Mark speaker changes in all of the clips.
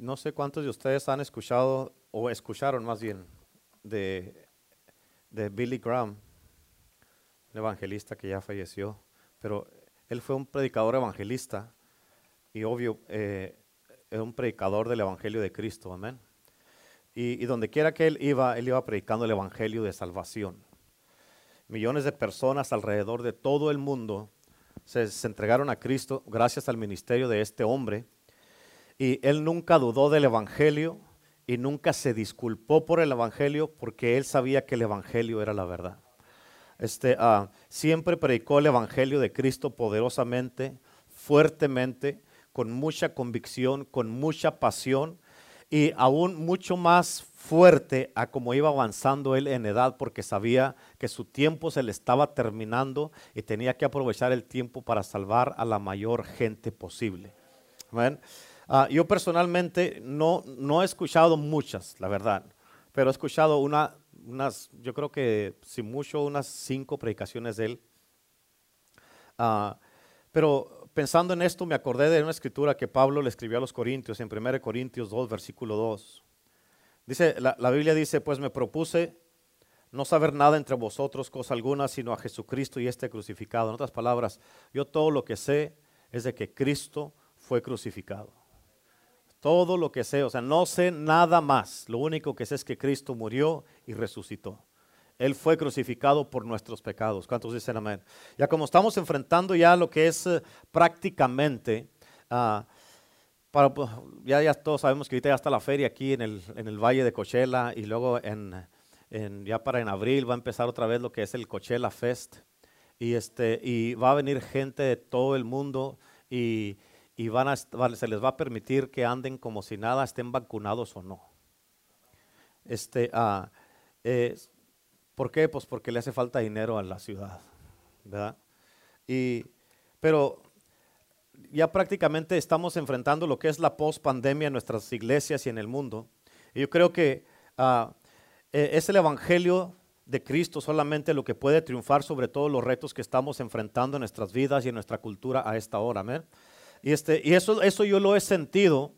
Speaker 1: no sé cuántos de ustedes han escuchado o escucharon más bien de, de Billy Graham, un evangelista que ya falleció, pero él fue un predicador evangelista y obvio, eh, un predicador del Evangelio de Cristo, amén. Y, y donde quiera que él iba, él iba predicando el Evangelio de salvación. Millones de personas alrededor de todo el mundo se entregaron a Cristo gracias al ministerio de este hombre. Y él nunca dudó del Evangelio y nunca se disculpó por el Evangelio porque él sabía que el Evangelio era la verdad. Este, ah, siempre predicó el Evangelio de Cristo poderosamente, fuertemente, con mucha convicción, con mucha pasión y aún mucho más fuerte a como iba avanzando él en edad porque sabía que su tiempo se le estaba terminando y tenía que aprovechar el tiempo para salvar a la mayor gente posible. Ah, yo personalmente no, he escuchado muchas, la verdad, pero he escuchado una, unas, yo creo que si mucho, unas cinco predicaciones de él. Ah, pero pensando en esto me acordé de una escritura que Pablo le escribió a los Corintios en 1 Corintios 2, versículo 2. Dice, la, la, Biblia dice, pues me propuse no saber nada entre vosotros, cosa alguna, sino a Jesucristo y este crucificado. En otras palabras, yo todo lo que sé es de que Cristo fue crucificado. Todo lo que sé, o sea, no sé nada más. Lo único que sé es que Cristo murió y resucitó. Él fue crucificado por nuestros pecados. ¿Cuántos dicen amén? Ya como estamos enfrentando ya lo que es uh, prácticamente, uh, para, pues, ya, ya, todos sabemos que ahorita ya está la feria aquí en el, en el Valle de Coachella y luego en, en, ya para en abril va a empezar otra vez lo que es el Coachella Fest. Y, este, y va a venir gente de todo el mundo y, y se les va a permitir que anden como si nada, estén vacunados o no. Este, uh, eh, ¿Por qué? Pues porque le hace falta dinero a la ciudad, ¿verdad? Y, pero ya prácticamente estamos enfrentando lo que es la post-pandemia en nuestras iglesias y en el mundo. Y yo creo que uh, es el Evangelio de Cristo solamente lo que puede triunfar sobre todos los retos que estamos enfrentando en nuestras vidas y en nuestra cultura a esta hora. ¿amén? Y, este, y eso, eso yo lo he sentido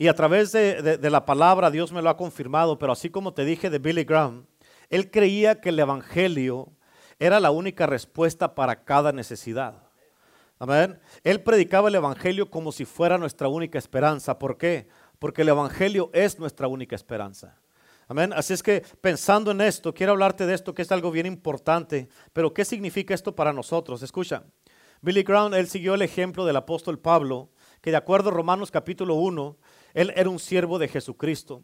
Speaker 1: y a través de, de, la palabra Dios me lo ha confirmado, pero así como te dije de Billy Graham, él creía que el Evangelio era la única respuesta para cada necesidad. Amén. Él predicaba el Evangelio como si fuera nuestra única esperanza. ¿Por qué? Porque el Evangelio es nuestra única esperanza. Amén. Así es que pensando en esto, quiero hablarte de esto que es algo bien importante. Pero ¿qué significa esto para nosotros? Escucha. Billy Graham, él siguió el ejemplo del apóstol Pablo, que de acuerdo a Romanos capítulo 1, él era un siervo de Jesucristo.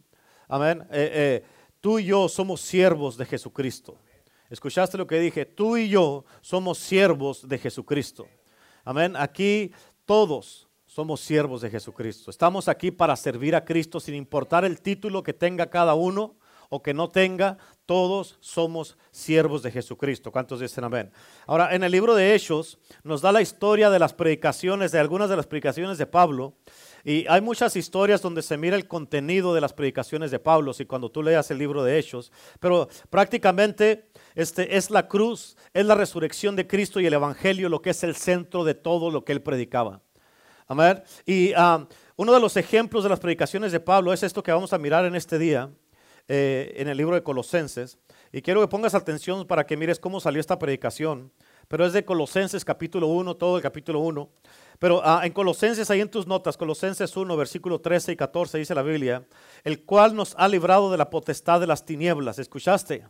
Speaker 1: Amén. Eh, eh, Tú y yo somos siervos de Jesucristo. ¿Escuchaste lo que dije? Tú y yo somos siervos de Jesucristo. Amén. Aquí todos somos siervos de Jesucristo. Estamos aquí para servir a Cristo sin importar el título que tenga cada uno o que no tenga, todos somos siervos de Jesucristo. ¿Cuántos dicen amén? Ahora, en el libro de Hechos nos da la historia de las predicaciones, de algunas de las predicaciones de Pablo. Y hay muchas historias donde se mira el contenido de las predicaciones de Pablo, y cuando tú leas el libro de Hechos, pero prácticamente este es la cruz, es la resurrección de Cristo y el Evangelio lo que es el centro de todo lo que él predicaba. Amén. Y uh, uno de los ejemplos de las predicaciones de Pablo es esto que vamos a mirar en este día, eh, en el libro de Colosenses. Y quiero que pongas atención para que mires cómo salió esta predicación. Pero es de Colosenses capítulo 1, todo el capítulo 1. Pero ah, en Colosenses, ahí en tus notas, Colosenses 1, versículo 13 y 14, dice la Biblia, el cual nos ha librado de la potestad de las tinieblas. ¿Escuchaste?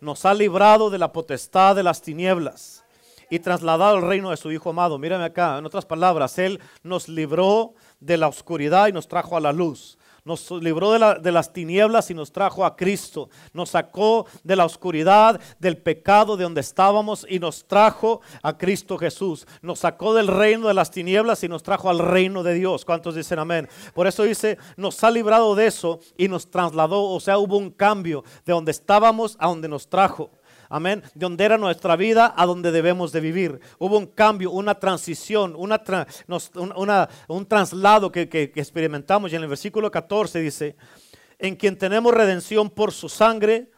Speaker 1: Nos ha librado de la potestad de las tinieblas y trasladado al reino de su Hijo amado. Mírame acá, en otras palabras, Él nos libró de la oscuridad y nos trajo a la luz nos libró de, las tinieblas y nos trajo a Cristo. Nos sacó de la oscuridad, del pecado de donde estábamos y nos trajo a Cristo Jesús. Nos sacó del reino de las tinieblas y nos trajo al reino de Dios. ¿Cuántos dicen amén? Por eso dice, nos ha librado de eso y nos trasladó, o sea, hubo un cambio de donde estábamos a donde nos trajo amén, de donde era nuestra vida a donde debemos de vivir. Hubo un cambio, una transición, un traslado que, que experimentamos. Y en el versículo 14 dice, en quien tenemos redención por su sangre,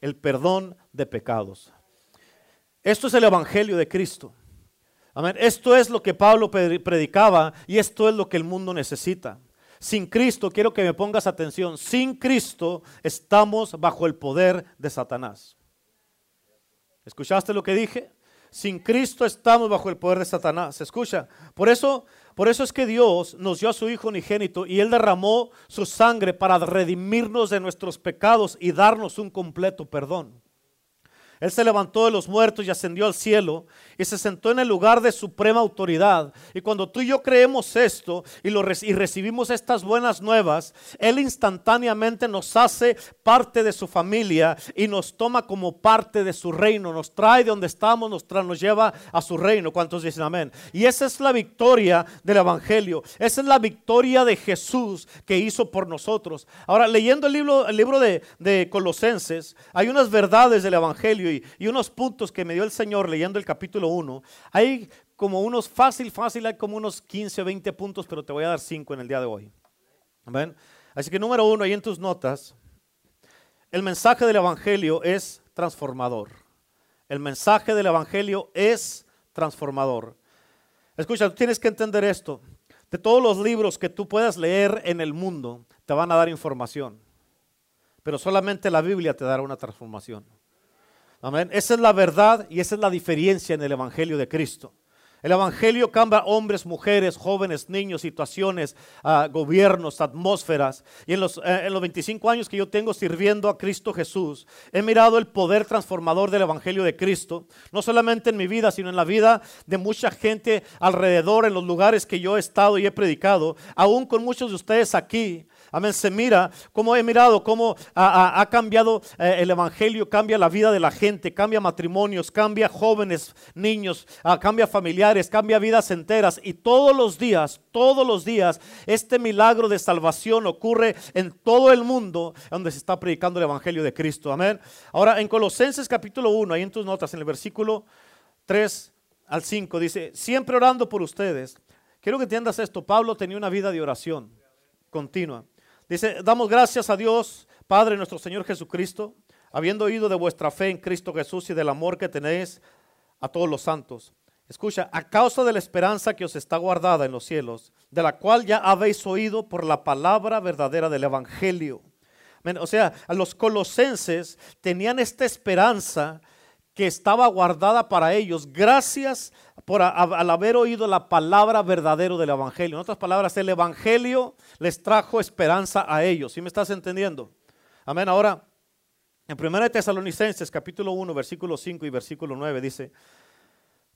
Speaker 1: el perdón de pecados. Esto es el Evangelio de Cristo. Amén. Esto es lo que Pablo predicaba y esto es lo que el mundo necesita. sin Cristo, quiero que me pongas atención, sin Cristo estamos bajo el poder de Satanás. ¿Escuchaste lo que dije? Sin Cristo estamos bajo el poder de Satanás. Escucha, por eso, por eso es que Dios nos dio a su Hijo unigénito y Él derramó su sangre para redimirnos de nuestros pecados y darnos un completo perdón. Él se levantó de los muertos y ascendió al cielo y se sentó en el lugar de suprema autoridad. Y cuando tú y yo creemos esto y, lo, y recibimos estas buenas nuevas, Él instantáneamente nos hace parte de su familia y nos toma como parte de su reino. Nos trae de donde estamos, nos, trae, nos lleva a su reino. ¿Cuántos dicen amén? Y esa es la victoria del Evangelio. Esa es la victoria de Jesús que hizo por nosotros. Ahora, leyendo el libro, el libro de, de Colosenses, hay unas verdades del Evangelio y, unos puntos que me dio el Señor leyendo el capítulo 1. Hay como unos fácil, fácil, hay como unos 15 o 20 puntos, pero te voy a dar 5 en el día de hoy. Amén. Así que número uno, ahí en tus notas, el mensaje del Evangelio es transformador. El mensaje del Evangelio es transformador. Escucha, tú tienes que entender esto. De todos los libros que tú puedas leer en el mundo, te van a dar información. Pero solamente la Biblia te dará una transformación. Esa es la verdad y esa es la diferencia en el Evangelio de Cristo. El Evangelio cambia hombres, mujeres, jóvenes, niños, situaciones, uh, gobiernos, atmósferas. Y en los, eh, en los 25 años que yo tengo sirviendo a Cristo Jesús, he mirado el poder transformador del Evangelio de Cristo, no solamente en mi vida, sino en la vida de mucha gente alrededor, en los lugares que yo he estado y he predicado, aún con muchos de ustedes aquí. Amén. Se mira cómo he mirado cómo ha, cambiado eh, el evangelio, cambia la vida de la gente, cambia matrimonios, cambia jóvenes, niños, ah, cambia familiares, cambia vidas enteras. Y todos los días, todos los días, este milagro de salvación ocurre en todo el mundo donde se está predicando el evangelio de Cristo. Amén. Ahora en Colosenses capítulo 1, ahí en tus notas, en el versículo 3 al 5, dice, siempre orando por ustedes. Quiero que entiendas esto, Pablo tenía una vida de oración continua. Dice, damos gracias a Dios, Padre nuestro Señor Jesucristo, habiendo oído de vuestra fe en Cristo Jesús y del amor que tenéis a todos los santos. Escucha, a causa de la esperanza que os está guardada en los cielos, de la cual ya habéis oído por la palabra verdadera del Evangelio. O sea, a los colosenses tenían esta esperanza que estaba guardada para ellos gracias por al haber oído la palabra verdadera del Evangelio. En otras palabras, el Evangelio les trajo esperanza a ellos. ¿Sí me estás entendiendo? Amén. Ahora, en 1 Tesalonicenses capítulo 1, versículo 5 y versículo 9 dice,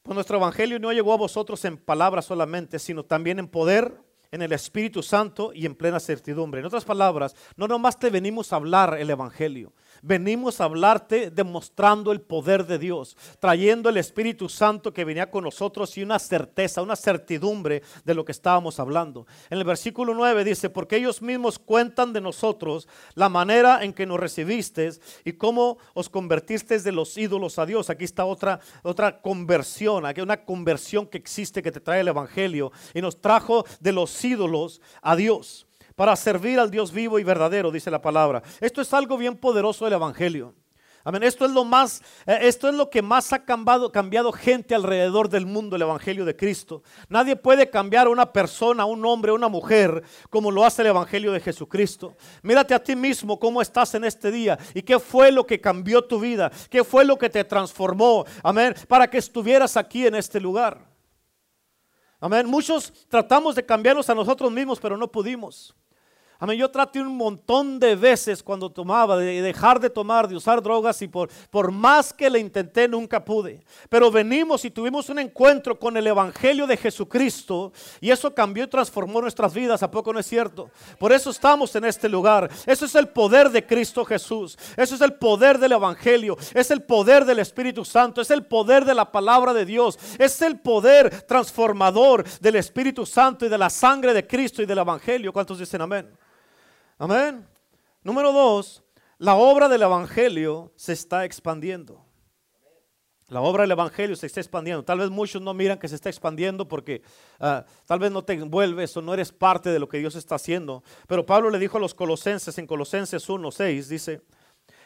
Speaker 1: pues nuestro Evangelio no llegó a vosotros en palabras solamente, sino también en poder en el Espíritu Santo y en plena certidumbre. En otras palabras, no nomás te venimos a hablar el Evangelio, venimos a hablarte demostrando el poder de Dios, trayendo el Espíritu Santo que venía con nosotros y una certeza, una certidumbre de lo que estábamos hablando. En el versículo 9 dice, porque ellos mismos cuentan de nosotros la manera en que nos recibisteis y cómo os convertisteis de los ídolos a Dios. Aquí está otra, otra conversión, aquí una conversión que existe que te trae el Evangelio y nos trajo de los ídolos a Dios para servir al Dios vivo y verdadero, dice la palabra. Esto es algo bien poderoso del Evangelio. Amén. Esto es lo más, eh, esto es lo que más ha cambiado, gente alrededor del mundo, el Evangelio de Cristo. Nadie puede cambiar a una persona, un hombre, una mujer, como lo hace el Evangelio de Jesucristo. Mírate a ti mismo cómo estás en este día y qué fue lo que cambió tu vida, qué fue lo que te transformó, amén, para que estuvieras aquí en este lugar. Amén. Muchos tratamos de cambiarnos a nosotros mismos, pero no pudimos. Amén. Yo traté un montón de veces cuando tomaba, de dejar de tomar, de usar drogas y por, por más que le intenté nunca pude. Pero venimos y tuvimos un encuentro con el Evangelio de Jesucristo y eso cambió y transformó nuestras vidas. ¿A poco no es cierto? Por eso estamos en este lugar. Eso es el poder de Cristo Jesús. Eso es el poder del Evangelio. Es el poder del Espíritu Santo. Es el poder de la palabra de Dios. Es el poder transformador del Espíritu Santo y de la sangre de Cristo y del Evangelio. ¿Cuántos dicen amén? Amén. Número dos, la obra del Evangelio se está expandiendo. La obra del Evangelio se está expandiendo. Tal vez muchos no miran que se está expandiendo porque ah, tal vez no te envuelves o no eres parte de lo que Dios está haciendo. Pero Pablo le dijo a los colosenses en Colosenses 1.6, dice,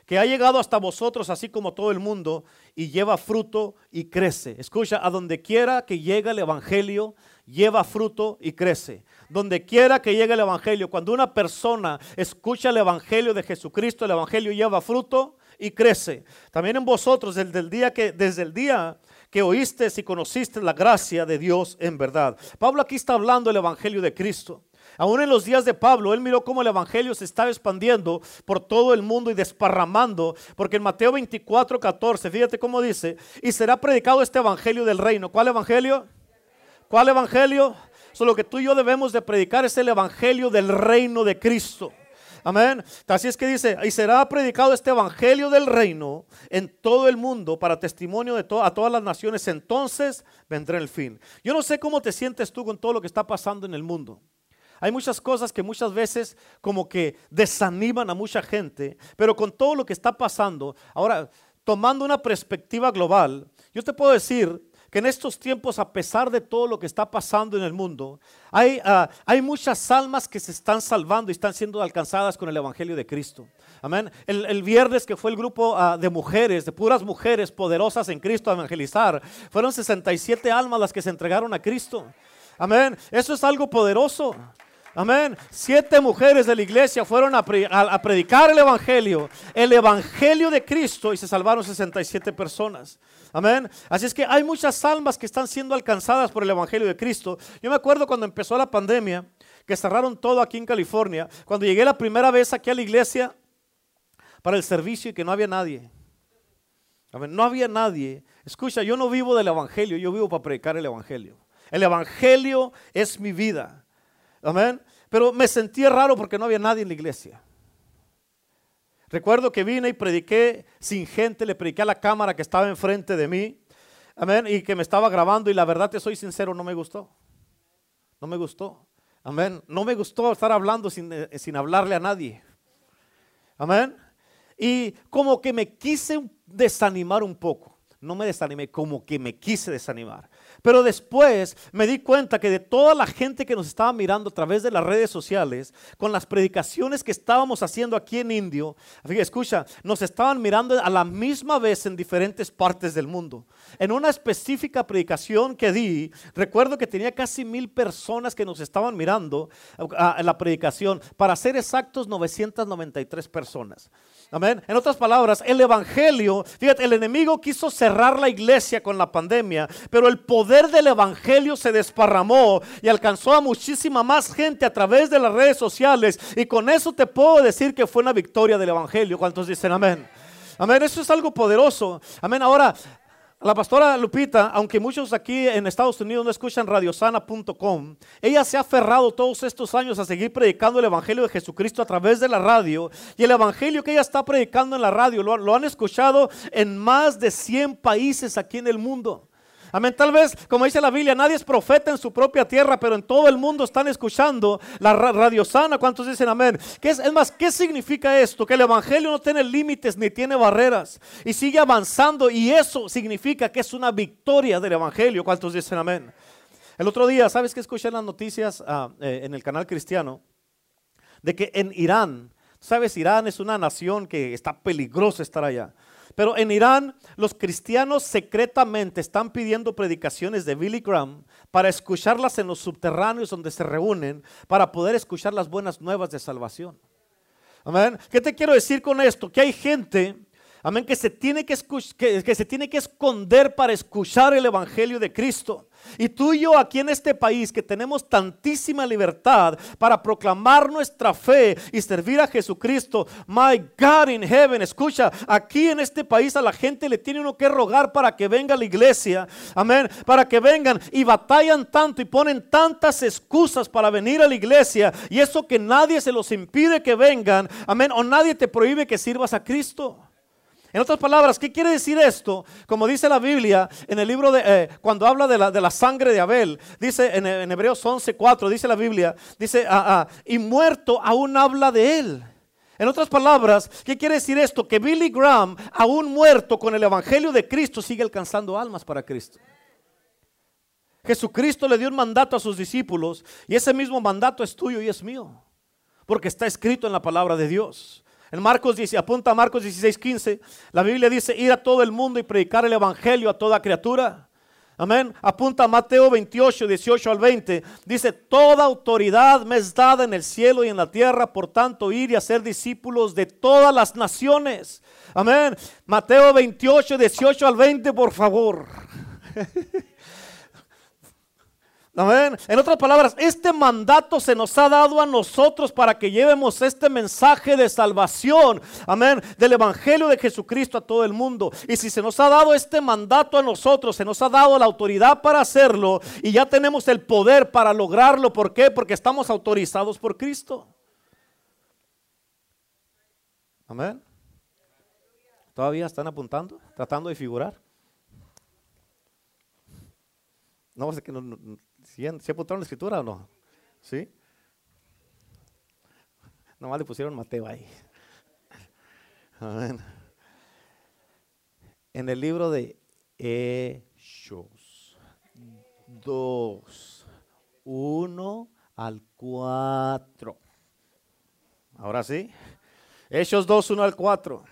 Speaker 1: que ha llegado hasta vosotros así como todo el mundo y lleva fruto y crece. Escucha, a donde quiera que llegue el Evangelio, lleva fruto y crece. Donde quiera que llegue el Evangelio, cuando una persona escucha el Evangelio de Jesucristo, el Evangelio lleva fruto y crece. También en vosotros, desde el día que, desde el día que oíste y conociste la gracia de Dios en verdad. Pablo aquí está hablando del Evangelio de Cristo. Aún en los días de Pablo, él miró cómo el Evangelio se estaba expandiendo por todo el mundo y desparramando, porque en Mateo 24, 14, fíjate cómo dice, y será predicado este Evangelio del reino. ¿Cuál Evangelio? ¿Cuál Evangelio? Solo que tú y yo debemos de predicar es el Evangelio del reino de Cristo. Amén. Así es que dice, y será predicado este evangelio del reino en todo el mundo para testimonio de a todas las naciones. Entonces vendrá el fin. Yo no sé cómo te sientes tú con todo lo que está pasando en el mundo. Hay muchas cosas que muchas veces como que desaniman a mucha gente, pero con todo lo que está pasando, ahora tomando una perspectiva global, yo te puedo decir que en estos tiempos, a pesar de todo lo que está pasando en el mundo, hay, ah, hay muchas almas que se están salvando y están siendo alcanzadas con el Evangelio de Cristo. Amén. El, viernes que fue el grupo ah, de mujeres, de puras mujeres poderosas en Cristo a evangelizar, fueron 67 almas las que se entregaron a Cristo. Amén. Eso es algo poderoso. Amén. Siete mujeres de la iglesia fueron a, predicar el Evangelio, el Evangelio de Cristo, y se salvaron 67 personas. Amén. Así es que hay muchas almas que están siendo alcanzadas por el Evangelio de Cristo. Yo me acuerdo cuando empezó la pandemia, que cerraron todo aquí en California, cuando llegué la primera vez aquí a la iglesia para el servicio y que no había nadie. Amén. No había nadie. Escucha, yo no vivo del Evangelio, yo vivo para predicar el Evangelio. El Evangelio es mi vida. Amén. Pero me sentí raro porque no había nadie en la iglesia. Recuerdo que vine y prediqué sin gente, le prediqué a la cámara que estaba enfrente de mí. Amén. Y que me estaba grabando y la verdad te soy sincero, no me gustó. No me gustó. Amén. No me gustó estar hablando sin, eh, sin hablarle a nadie. Amén. Y como que me quise desanimar un poco. No me desanimé, como que me quise desanimar. Pero después me di cuenta que de toda la gente que nos estaba mirando a través de las redes sociales, con las predicaciones que estábamos haciendo aquí en Indio, escucha, nos estaban mirando a la misma vez en diferentes partes del mundo. En una específica predicación que di, recuerdo que tenía casi mil personas que nos estaban mirando en la predicación, para ser exactos 993 personas. Amén. En otras palabras, el Evangelio, fíjate, el enemigo quiso cerrar la iglesia con la pandemia, pero el poder del Evangelio se desparramó y alcanzó a muchísima más gente a través de las redes sociales. Y con eso te puedo decir que fue una victoria del Evangelio. ¿Cuántos dicen amén? Amén, eso es algo poderoso. Amén. Ahora, la pastora Lupita, aunque muchos aquí en Estados Unidos no escuchan radiosana.com, ella se ha aferrado todos estos años a seguir predicando el Evangelio de Jesucristo a través de la radio. Y el Evangelio que ella está predicando en la radio lo, han escuchado en más de 100 países aquí en el mundo. Amén. Tal vez, como dice la Biblia, nadie es profeta en su propia tierra, pero en todo el mundo están escuchando la radio sana. ¿Cuántos dicen amén? ¿Qué es, más, ¿qué significa esto? Que el Evangelio no tiene límites ni tiene barreras y sigue avanzando y eso significa que es una victoria del Evangelio. ¿Cuántos dicen amén? El otro día, ¿sabes que escuché en las noticias ah, eh, en el canal cristiano? De que en Irán, ¿sabes? Irán es una nación que está peligroso estar allá. Pero en Irán los cristianos secretamente están pidiendo predicaciones de Billy Graham para escucharlas en los subterráneos donde se reúnen para poder escuchar las buenas nuevas de salvación. Amén. ¿Qué te quiero decir con esto? Que hay gente Amén, que se, tiene que, que, se tiene que esconder para escuchar el Evangelio de Cristo. Y tú y yo aquí en este país que tenemos tantísima libertad para proclamar nuestra fe y servir a Jesucristo. My God in heaven, escucha, aquí en este país a la gente le tiene uno que rogar para que venga a la iglesia. Amén, para que vengan y batallan tanto y ponen tantas excusas para venir a la iglesia. Y eso que nadie se los impide que vengan. Amén, o nadie te prohíbe que sirvas a Cristo. En otras palabras, ¿qué quiere decir esto? Como dice la Biblia en el libro de, eh, cuando habla de la, sangre de Abel, dice en, en Hebreos 11:4, dice la Biblia, dice, ah, ah, y muerto aún habla de él. En otras palabras, ¿qué quiere decir esto? Que Billy Graham, aún muerto con el Evangelio de Cristo, sigue alcanzando almas para Cristo. Jesucristo le dio un mandato a sus discípulos y ese mismo mandato es tuyo y es mío, porque está escrito en la palabra de Dios. En Marcos dice, apunta a Marcos 16, 15. La Biblia dice, ir a todo el mundo y predicar el Evangelio a toda criatura. Amén. Apunta a Mateo 28, 18 al 20. Dice, toda autoridad me es dada en el cielo y en la tierra, por tanto ir y hacer discípulos de todas las naciones. Amén. Mateo 28, 18 al 20, por favor. Amén. En otras palabras, este mandato se nos ha dado a nosotros para que llevemos este mensaje de salvación. Amén. Del Evangelio de Jesucristo a todo el mundo. Y si se nos ha dado este mandato a nosotros, se nos ha dado la autoridad para hacerlo y ya tenemos el poder para lograrlo. ¿Por qué? Porque estamos autorizados por Cristo. Amén. ¿Todavía están apuntando? ¿Tratando de figurar? No, sé que no, ¿Se apuntaron la escritura o no? ¿Sí? Nomás le pusieron Mateo ahí. Amén. En el libro de Hechos 2, 1 al 4. Ahora sí. Hechos 2, 1 al 4.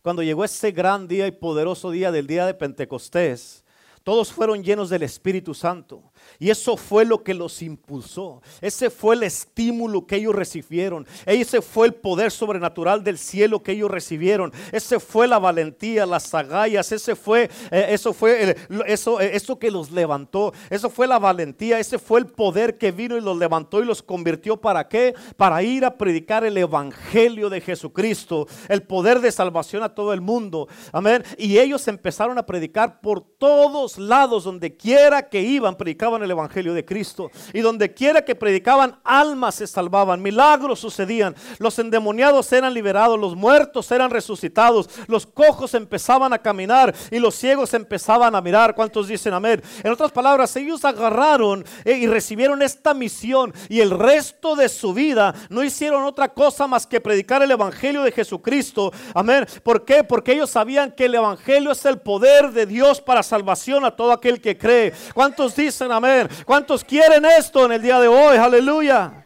Speaker 1: Cuando llegó ese gran día y poderoso día del día de Pentecostés, todos fueron llenos del Espíritu Santo y eso fue lo que los impulsó. Ese fue el estímulo que ellos recibieron. Ese fue el poder sobrenatural del cielo que ellos recibieron. Ese fue la valentía, las agallas. Ese fue, eh, eso fue eso, eh, eso que los levantó. Eso fue la valentía. Ese fue el poder que vino y los levantó y los convirtió para qué? Para ir a predicar el evangelio de Jesucristo. El poder de salvación a todo el mundo. Amén. Y ellos empezaron a predicar por todos lados, donde quiera que iban, predicaban el Evangelio de Cristo. Y donde quiera que predicaban, almas se salvaban, milagros sucedían, los endemoniados eran liberados, los muertos eran resucitados, los cojos empezaban a caminar y los ciegos empezaban a mirar. ¿Cuántos dicen amén? En otras palabras, ellos agarraron eh, y recibieron esta misión y el resto de su vida no hicieron otra cosa más que predicar el Evangelio de Jesucristo. Amén. ¿Por qué? Porque ellos sabían que el Evangelio es el poder de Dios para salvación a todo aquel que cree. ¿Cuántos dicen amén? ¿Cuántos quieren esto en el día de hoy? Aleluya.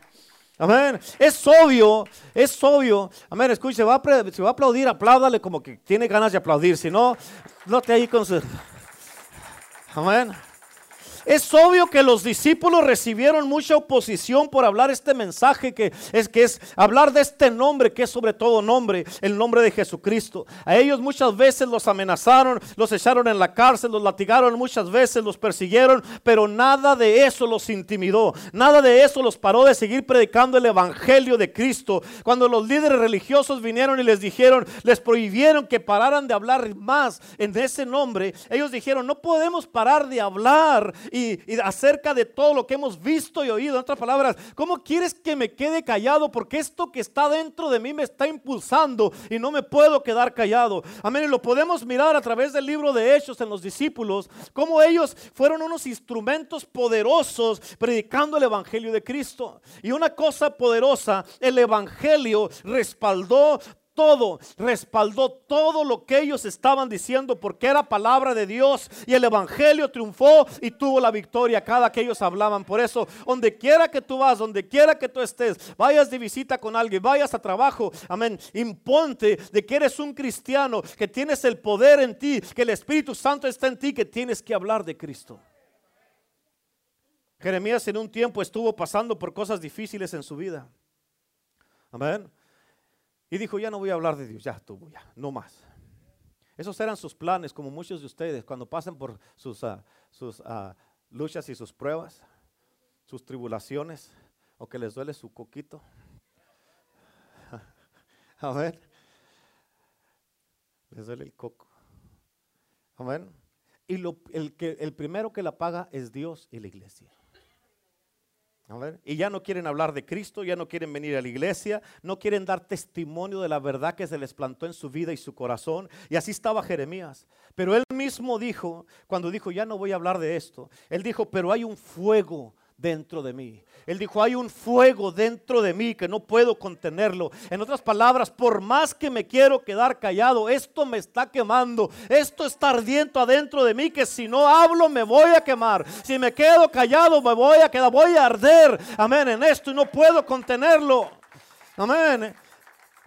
Speaker 1: Amén. Es obvio, es obvio. Amén. Escuche, se va, a, se va a aplaudir, apláudale como que tiene ganas de aplaudir. Si no, no te ahí con su. Amén. Es obvio que los discípulos recibieron mucha oposición por hablar este mensaje que es que es hablar de este nombre que es sobre todo nombre, el nombre de Jesucristo. A ellos muchas veces los amenazaron, los echaron en la cárcel, los latigaron muchas veces, los persiguieron, pero nada de eso los intimidó, nada de eso los paró de seguir predicando el evangelio de Cristo. Cuando los líderes religiosos vinieron y les dijeron, les prohibieron que pararan de hablar más en ese nombre, ellos dijeron, "No podemos parar de hablar y, acerca de todo lo que hemos visto y oído. En otras palabras, ¿cómo quieres que me quede callado? Porque esto que está dentro de mí me está impulsando y no me puedo quedar callado. Amén. Y lo podemos mirar a través del libro de Hechos en los discípulos, cómo ellos fueron unos instrumentos poderosos predicando el Evangelio de Cristo. Y una cosa poderosa, el Evangelio respaldó todo, respaldó todo lo que ellos estaban diciendo porque era palabra de Dios y el Evangelio triunfó y tuvo la victoria cada que ellos hablaban. Por eso, donde quiera que tú vas, donde quiera que tú estés, vayas de visita con alguien, vayas a trabajo, amén, imponte de que eres un cristiano, que tienes el poder en ti, que el Espíritu Santo está en ti, que tienes que hablar de Cristo. Jeremías en un tiempo estuvo pasando por cosas difíciles en su vida. Amén. Y dijo, ya no voy a hablar de Dios, ya estuvo, ya, no más. Esos eran sus planes, como muchos de ustedes, cuando pasan por sus, ah, sus ah, luchas y sus pruebas, sus tribulaciones, o que les duele su coquito. Amén. Les duele el coco. Amén. Y lo, el, que, el primero que la paga es Dios y la iglesia. Y ya no quieren hablar de Cristo, ya no quieren venir a la iglesia, no quieren dar testimonio de la verdad que se les plantó en su vida y su corazón. Y así estaba Jeremías. Pero él mismo dijo, cuando dijo, ya no voy a hablar de esto, él dijo, pero hay un fuego dentro de mí. Él dijo, hay un fuego dentro de mí que no puedo contenerlo. En otras palabras, por más que me quiero quedar callado, esto me está quemando. Esto está ardiendo adentro de mí que si no hablo me voy a quemar. Si me quedo callado me voy a quedar, voy a arder. Amén, en esto y no puedo contenerlo. Amén.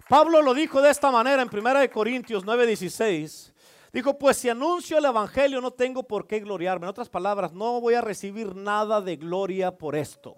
Speaker 1: Pablo lo dijo de esta manera en 1 Corintios 9:16. Dijo, pues si anuncio el Evangelio no tengo por qué gloriarme. En otras palabras, no voy a recibir nada de gloria por esto.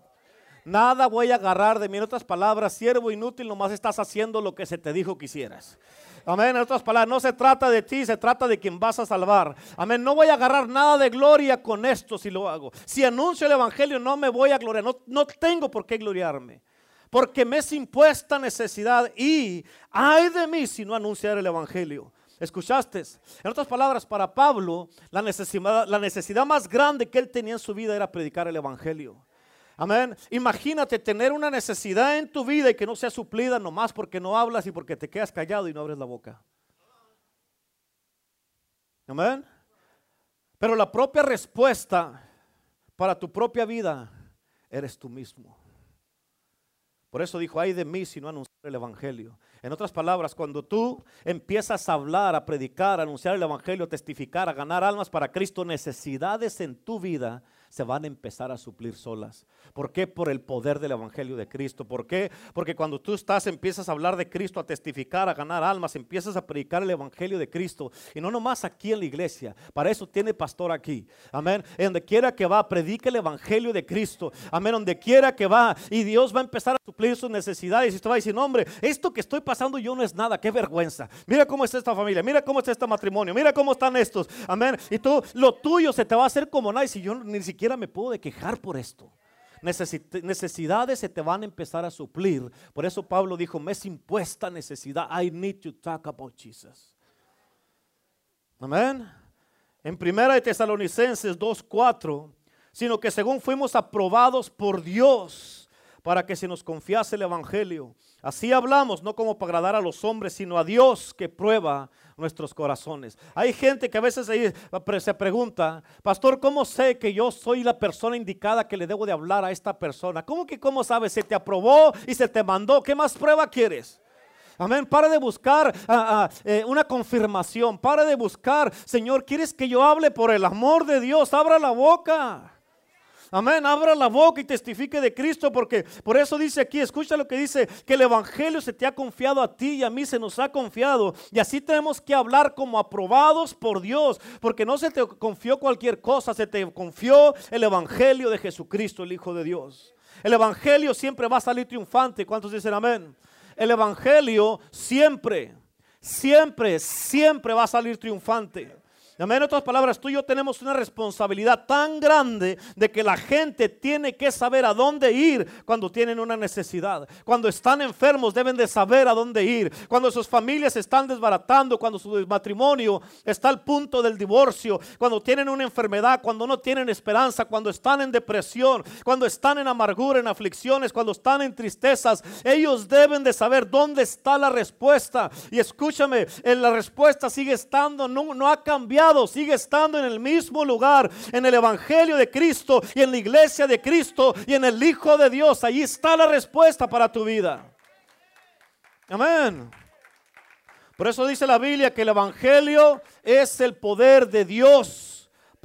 Speaker 1: Nada voy a agarrar de mí. En otras palabras, siervo inútil, nomás estás haciendo lo que se te dijo que hicieras. Amén. En otras palabras, no se trata de ti, se trata de quien vas a salvar. Amén. No voy a agarrar nada de gloria con esto si lo hago. Si anuncio el Evangelio, no me voy a gloriar. No, no tengo por qué gloriarme. Porque me es impuesta necesidad y ay de mí si no anunciar el Evangelio. ¿Escuchaste? En otras palabras, para Pablo, la necesidad, más grande que él tenía en su vida era predicar el Evangelio. Amén. Imagínate tener una necesidad en tu vida y que no sea suplida nomás porque no hablas y porque te quedas callado y no abres la boca. Amén. Pero la propia respuesta para tu propia vida eres tú mismo. Por eso dijo, ay de mí si no anunciar el Evangelio. En otras palabras, cuando tú empiezas a hablar, a predicar, a anunciar el Evangelio, a testificar, a ganar almas para Cristo, necesidades en tu vida se van a empezar a suplir solas. ¿Por qué? Por el poder del Evangelio de Cristo. ¿Por qué? Porque cuando tú estás, empiezas a hablar de Cristo, a testificar, a ganar almas, empiezas a predicar el Evangelio de Cristo. Y no nomás aquí en la iglesia. Para eso tiene pastor aquí. Amén. Donde quiera que va, predique el Evangelio de Cristo. Amén. Donde quiera que va. Y Dios va a empezar a suplir sus necesidades. Y usted va a decir, hombre, esto que estoy pasando yo no es nada. Qué vergüenza. Mira cómo está esta familia. Mira cómo está este matrimonio. Mira cómo están estos. Amén. Y tú, lo tuyo se te va a hacer como nada. Y si yo ni siquiera me puedo quejar por esto necesidades se te van a empezar a suplir. Por eso Pablo dijo, me es impuesta necesidad. I need to talk about Jesus. Amén. En primera de Tesalonicenses 2.4, sino que según fuimos aprobados por Dios para que se nos confiase el Evangelio. Así hablamos, no como para agradar a los hombres, sino a Dios que prueba nuestros corazones. Hay gente que a veces se pregunta, pastor, ¿cómo sé que yo soy la persona indicada que le debo de hablar a esta persona? ¿Cómo que cómo sabes? Se te aprobó y se te mandó. ¿Qué más prueba quieres? Amén. Para de buscar ah, ah, eh, una confirmación. Para de buscar, Señor, ¿quieres que yo hable por el amor de Dios? Abra la boca. Amén, abra la boca y testifique de Cristo porque por eso dice aquí, escucha lo que dice, que el Evangelio se te ha confiado a ti y a mí se nos ha confiado. Y así tenemos que hablar como aprobados por Dios, porque no se te confió cualquier cosa, se te confió el Evangelio de Jesucristo, el Hijo de Dios. El Evangelio siempre va a salir triunfante. ¿Cuántos dicen amén? El Evangelio siempre, siempre, siempre va a salir triunfante. En otras palabras, tú y yo tenemos una responsabilidad tan grande de que la gente tiene que saber a dónde ir cuando tienen una necesidad. Cuando están enfermos deben de saber a dónde ir. Cuando sus familias se están desbaratando, cuando su matrimonio está al punto del divorcio, cuando tienen una enfermedad, cuando no tienen esperanza, cuando están en depresión, cuando están en amargura, en aflicciones, cuando están en tristezas, ellos deben de saber dónde está la respuesta. Y escúchame, la respuesta sigue estando, no ha cambiado sigue estando en el mismo lugar, en el Evangelio de Cristo y en la iglesia de Cristo y en el Hijo de Dios. Allí está la respuesta para tu vida. Amén. Por eso dice la Biblia que el Evangelio es el poder de Dios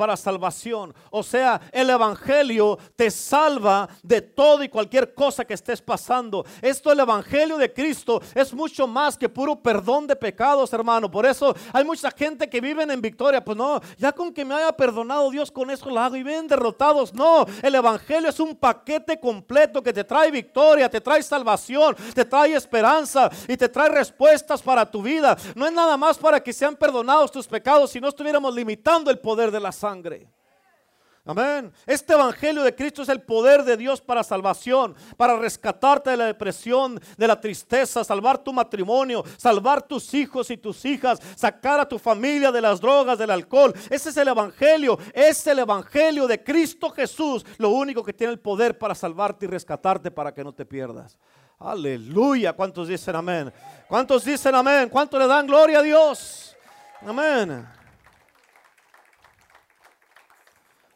Speaker 1: para salvación. O sea, el Evangelio te salva de todo y cualquier cosa que estés pasando. Esto, el Evangelio de Cristo, es mucho más que puro perdón de pecados, hermano. Por eso hay mucha gente que vive en victoria. Pues no, ya con que me haya perdonado Dios, con eso lo hago y ven derrotados. No, el Evangelio es un paquete completo que te trae victoria, te trae salvación, te trae esperanza y te trae respuestas para tu vida. No es nada más para que sean perdonados tus pecados si no estuviéramos limitando el poder de la sangre. Amén. Este evangelio de Cristo es el poder de Dios para salvación, para rescatarte de la depresión, de la tristeza, salvar tu matrimonio, salvar tus hijos y tus hijas, sacar a tu familia de las drogas, del alcohol. Ese es el evangelio, es el evangelio de Cristo Jesús, lo único que tiene el poder para salvarte y rescatarte para que no te pierdas. Aleluya. ¿Cuántos dicen amén? ¿Cuántos dicen amén? ¿Cuántos le dan gloria a Dios? Amén.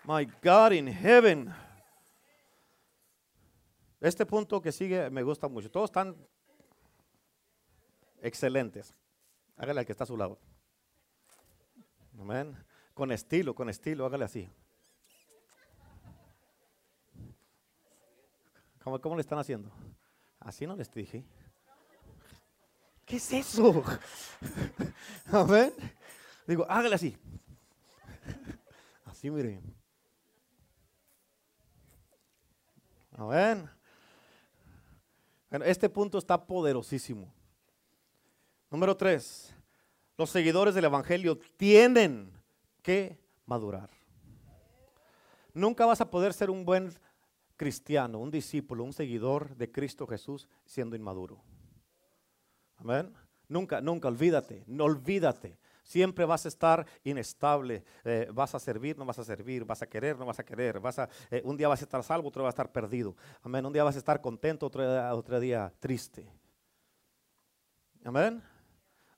Speaker 1: My God in heaven. Este punto que sigue me gusta mucho. Todos están excelentes. Hágale al que está a su lado. Amén. Con estilo, con estilo, hágale así. ¿Cómo, ¿Cómo, le están haciendo? Así no les dije. ¿Qué es eso? Amén. Digo, hágale así. Así, miren. Amén. Bueno, este punto está poderosísimo. Número tres, los seguidores del Evangelio tienen que madurar. Nunca vas a poder ser un buen cristiano, un discípulo, un seguidor de Cristo Jesús siendo inmaduro. Amén. Nunca, nunca, olvídate, no olvídate. Siempre vas a estar inestable, eh, vas a servir, no vas a servir, vas a querer, no vas a querer, vas a, eh, un día vas a estar salvo, otro día vas a estar perdido. Amén. Un día vas a estar contento, otro día, otro día triste. Amén.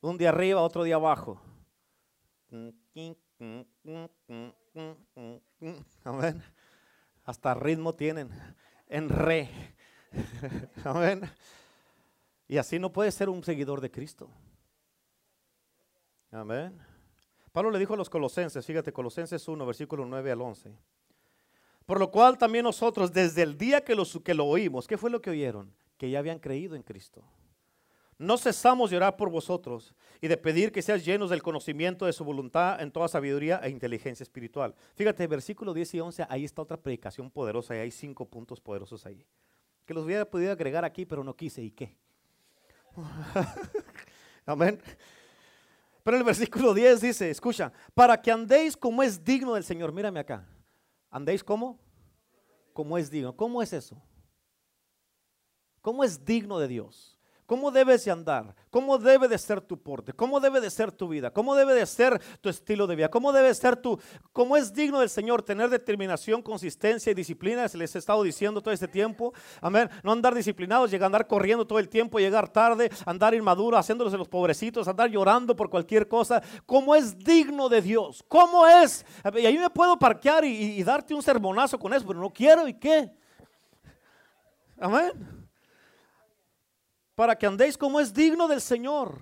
Speaker 1: Un día arriba, otro día abajo. Amén. Hasta ritmo tienen en re. Amén. Y así no puede ser un seguidor de Cristo. Amén. Pablo le dijo a los colosenses, fíjate, Colosenses 1, versículo 9 al 11. Por lo cual también nosotros, desde el día que, que lo oímos, ¿qué fue lo que oyeron? Que ya habían creído en Cristo. No cesamos de orar por vosotros y de pedir que seas llenos del conocimiento de su voluntad en toda sabiduría e inteligencia espiritual. Fíjate, versículo 10 y 11, ahí está otra predicación poderosa y hay cinco puntos poderosos ahí. Que los hubiera podido agregar aquí, pero no quise. ¿Y qué? Amén. Pero el versículo 10 dice, escucha, para que andéis como es digno del Señor. Mírame acá. ¿Andéis como? Como es digno. ¿Cómo es eso? ¿Cómo es digno de Dios? ¿Cómo debes de andar? ¿Cómo debe de ser tu porte? ¿Cómo debe de ser tu vida? ¿Cómo debe de ser tu estilo de vida? ¿Cómo debe ser tu, cómo es digno del Señor tener determinación, consistencia y disciplina? Se les he estado diciendo todo este tiempo. Amén. No andar disciplinados, llegar a andar corriendo todo el tiempo, llegar tarde, andar inmaduro, haciéndolos los pobrecitos, andar llorando por cualquier cosa. ¿Cómo es digno de Dios? ¿Cómo es? Y ahí me puedo parquear y, y darte un sermonazo con eso, pero no quiero y qué. Amén para que andéis como es digno del Señor.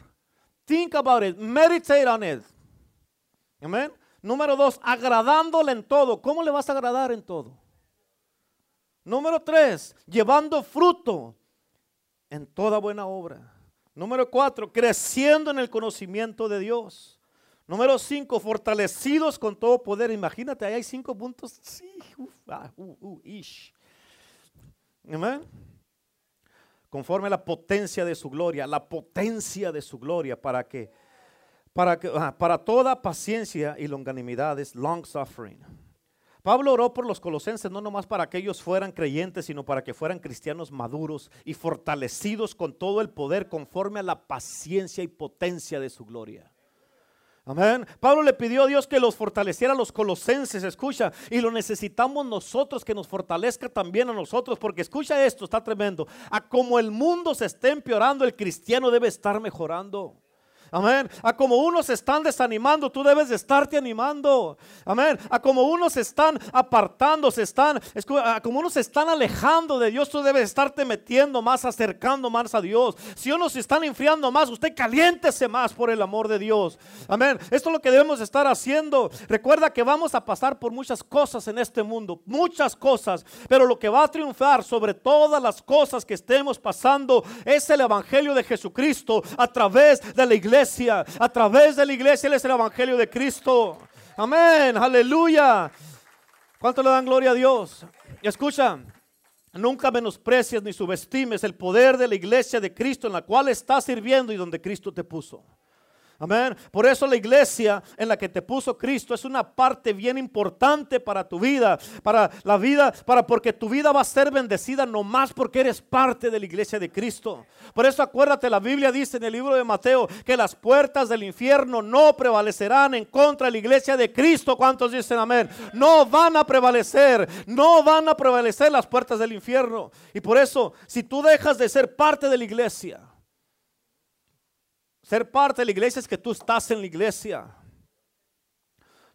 Speaker 1: Think about it, meditate on it. Amén. Número dos, agradándole en todo. ¿Cómo le vas a agradar en todo? Número tres, llevando fruto en toda buena obra. Número cuatro, creciendo en el conocimiento de Dios. Número cinco, fortalecidos con todo poder. Imagínate, ahí hay cinco puntos. Sí, ah, uh, uh, ish. Amén conforme a la potencia de su gloria, la potencia de su gloria para que para que para toda paciencia y longanimidad es long suffering. Pablo oró por los colosenses no nomás para que ellos fueran creyentes, sino para que fueran cristianos maduros y fortalecidos con todo el poder conforme a la paciencia y potencia de su gloria. Amén. Pablo le pidió a Dios que los fortaleciera a los colosenses, escucha, y lo necesitamos nosotros que nos fortalezca también a nosotros, porque escucha esto, está tremendo. A como el mundo se está empeorando, el cristiano debe estar mejorando. Amén. A como unos están desanimando, tú debes de estarte animando. Amén. A como unos están apartando, se están, a como unos se están alejando de Dios, tú debes estarte metiendo más, acercando más a Dios. Si unos se están enfriando más, usted caliéntese más por el amor de Dios. Amén. Esto es lo que debemos estar haciendo. Recuerda que vamos a pasar por muchas cosas en este mundo, muchas cosas, pero lo que va a triunfar sobre todas las cosas que estemos pasando es el Evangelio de Jesucristo a través de la iglesia a través de la iglesia, Él es el Evangelio de Cristo. Amén, aleluya. ¿Cuánto le dan gloria a Dios? Y escucha, nunca menosprecies ni subestimes el poder de la iglesia de Cristo en la cual estás sirviendo y donde Cristo te puso. Amén. Por eso la iglesia en la que te puso Cristo es una parte bien importante para tu vida, para la vida, para porque tu vida va a ser bendecida no más porque eres parte de la iglesia de Cristo. Por eso acuérdate, la Biblia dice en el libro de Mateo que las puertas del infierno no prevalecerán en contra de la iglesia de Cristo. ¿Cuántos dicen amén? No van a prevalecer, no van a prevalecer las puertas del infierno. Y por eso, si tú dejas de ser parte de la iglesia, ser parte de la iglesia es que tú estás en la iglesia.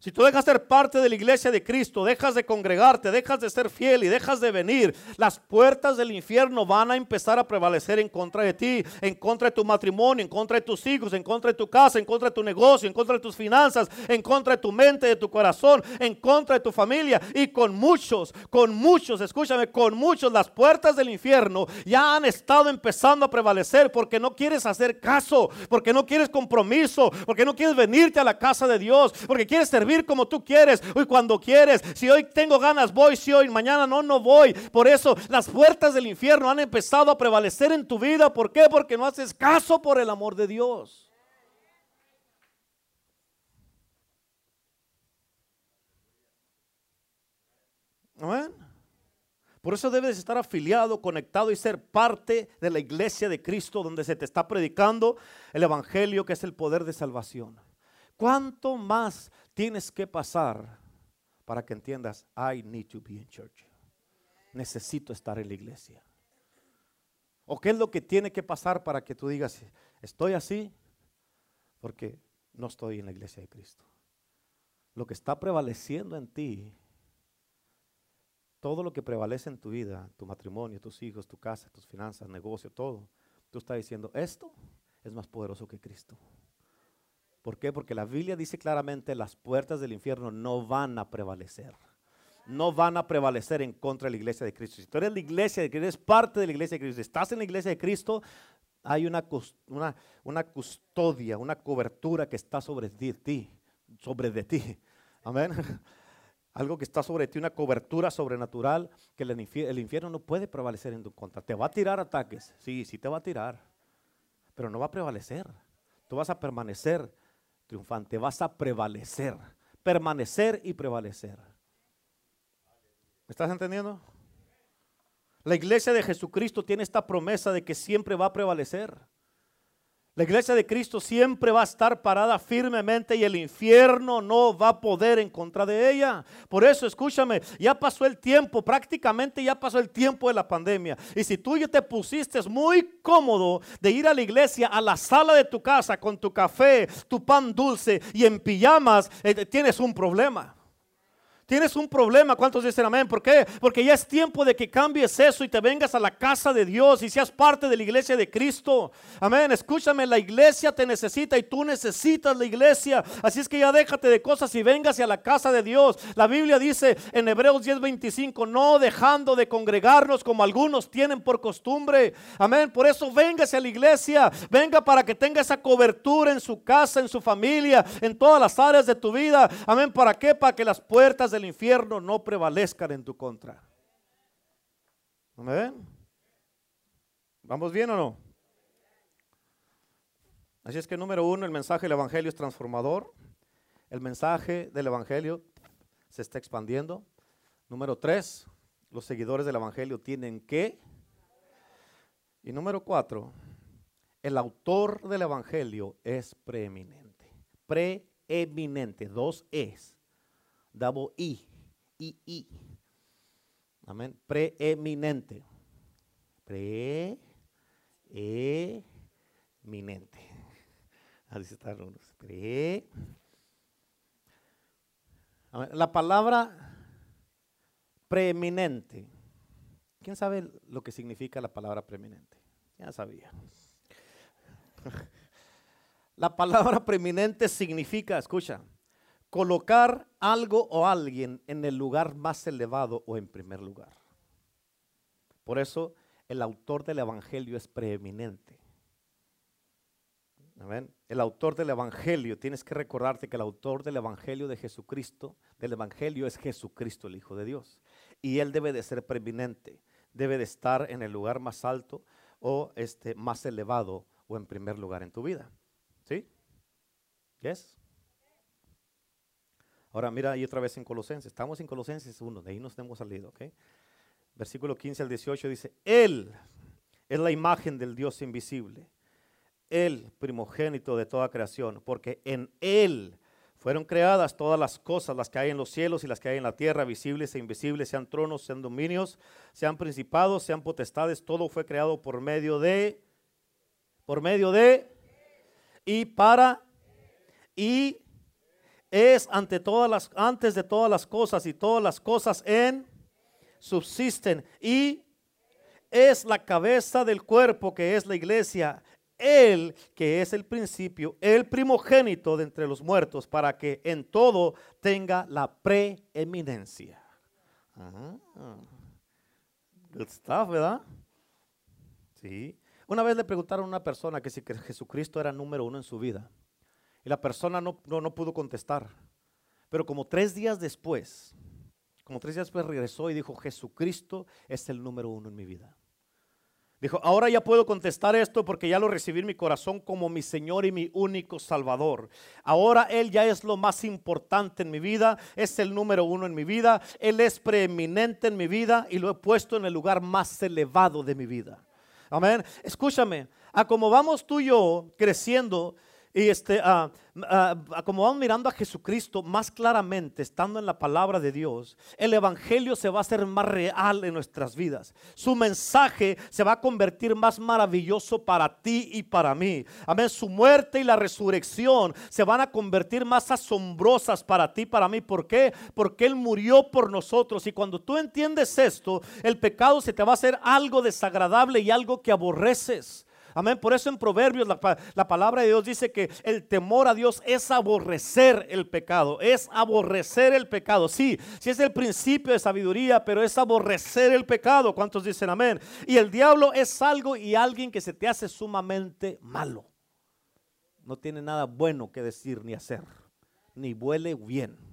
Speaker 1: Si tú dejas ser parte de la iglesia de Cristo, dejas de congregarte, dejas de ser fiel y dejas de venir, las puertas del infierno van a empezar a prevalecer en contra de ti, en contra de tu matrimonio, en contra de tus hijos, en contra de tu casa, en contra de tu negocio, en contra de tus finanzas, en contra de tu mente, de tu corazón, en contra de tu familia. Y con muchos, con muchos, escúchame, con muchos las puertas del infierno ya han estado empezando a prevalecer porque no quieres hacer caso, porque no quieres compromiso, porque no quieres venirte a la casa de Dios, porque quieres servir como tú quieres, hoy cuando quieres. Si hoy tengo ganas, voy. Si hoy mañana no, no voy. Por eso las puertas del infierno han empezado a prevalecer en tu vida. ¿Por qué? Porque no haces caso por el amor de Dios. Amén. Por eso debes estar afiliado, conectado y ser parte de la iglesia de Cristo donde se te está predicando el Evangelio que es el poder de salvación. ¿Cuánto más tienes que pasar para que entiendas, I need to be in church. Necesito estar en la iglesia. ¿O qué es lo que tiene que pasar para que tú digas, estoy así? Porque no estoy en la iglesia de Cristo. Lo que está prevaleciendo en ti, todo lo que prevalece en tu vida, tu matrimonio, tus hijos, tu casa, tus finanzas, negocio, todo, tú estás diciendo, esto es más poderoso que Cristo. ¿Por qué? Porque la Biblia dice claramente las puertas del infierno no van a prevalecer. No van a prevalecer en contra de la iglesia de Cristo. Si tú eres la iglesia de Cristo, eres parte de la iglesia de Cristo, estás en la iglesia de Cristo, hay una, una, custodia, una cobertura que está sobre ti, sobre de ti. Amén. Algo que está sobre ti, una cobertura sobrenatural que el infierno, el infierno no puede prevalecer en tu contra. Te va a tirar ataques, sí, sí te va a tirar, pero no va a prevalecer. Tú vas a permanecer triunfante, vas a prevalecer, permanecer y prevalecer. ¿Me estás entendiendo? La iglesia de Jesucristo tiene esta promesa de que siempre va a prevalecer. La iglesia de Cristo siempre va a estar parada firmemente y el infierno no va a poder en contra de ella. Por eso, escúchame, ya pasó el tiempo, prácticamente ya pasó el tiempo de la pandemia. Y si tú ya te pusiste muy cómodo de ir a la iglesia, a la sala de tu casa con tu café, tu pan dulce y en pijamas, eh, tienes un problema. Tienes un problema, ¿cuántos dicen amén? ¿Por qué? Porque ya es tiempo de que cambies eso y te vengas a la casa de Dios y seas parte de la iglesia de Cristo. Amén, escúchame, la iglesia te necesita y tú necesitas la iglesia. Así es que ya déjate de cosas y véngase a la casa de Dios. La Biblia dice en Hebreos 10:25, no dejando de congregarnos como algunos tienen por costumbre. Amén, por eso véngase a la iglesia. Venga para que tenga esa cobertura en su casa, en su familia, en todas las áreas de tu vida. Amén, ¿para qué? Para que las puertas de infierno no prevalezcan en tu contra. ¿Me ven? ¿Vamos bien o no? Así es que número uno, el mensaje del Evangelio es transformador. El mensaje del Evangelio se está expandiendo. Número tres, los seguidores del Evangelio tienen que. Y número cuatro, el autor del Evangelio es preeminente. Preeminente, dos es double I, I, I. Amén. Preeminente. Preeminente. Así están unos. Pre. La palabra preeminente. ¿Quién sabe lo que significa la palabra preeminente? Ya sabía. La palabra preeminente significa, escucha, colocar algo o alguien en el lugar más elevado o en primer lugar. Por eso el autor del Evangelio es preeminente. El autor del Evangelio, tienes que recordarte que el autor del Evangelio de Jesucristo, del Evangelio es Jesucristo, el Hijo de Dios. Y él debe de ser preeminente, debe de estar en el lugar más alto o este, más elevado o en primer lugar en tu vida. ¿Sí? ¿Yes? Ahora mira ahí otra vez en Colosenses. Estamos en Colosenses 1, de ahí nos hemos salido, ¿ok? Versículo 15 al 18 dice, Él es la imagen del Dios invisible, el primogénito de toda creación, porque en Él fueron creadas todas las cosas, las que hay en los cielos y las que hay en la tierra, visibles e invisibles, sean tronos, sean dominios, sean principados, sean potestades, todo fue creado por medio de, por medio de, y para, y es ante todas las, antes de todas las cosas y todas las cosas en subsisten y es la cabeza del cuerpo que es la iglesia. Él que es el principio, el primogénito de entre los muertos, para que en todo tenga la preeminencia. Good stuff, ¿verdad? Sí. Una vez le preguntaron a una persona que si Jesucristo era número uno en su vida. Y la persona no, no, pudo contestar. Pero como tres días después, como tres días después regresó y dijo, Jesucristo es el número uno en mi vida. Dijo, ahora ya puedo contestar esto porque ya lo recibí en mi corazón como mi Señor y mi único Salvador. Ahora Él ya es lo más importante en mi vida, es el número uno en mi vida, Él es preeminente en mi vida y lo he puesto en el lugar más elevado de mi vida. Amén. Escúchame, a como vamos tú y yo creciendo, y este, ah, ah, ah, como vamos mirando a Jesucristo más claramente, estando en la palabra de Dios, el Evangelio se va a hacer más real en nuestras vidas. Su mensaje se va a convertir más maravilloso para ti y para mí. Amén. Su muerte y la resurrección se van a convertir más asombrosas para ti y para mí. ¿Por qué? Porque Él murió por nosotros. Y cuando tú entiendes esto, el pecado se te va a hacer algo desagradable y algo que aborreces. Amén. Por eso en Proverbios la, palabra de Dios dice que el temor a Dios es aborrecer el pecado. Es aborrecer el pecado. Sí, sí es el principio de sabiduría, pero es aborrecer el pecado. ¿Cuántos dicen amén? Y el diablo es algo y alguien que se te hace sumamente malo. No tiene nada bueno que decir ni hacer. Ni huele bien.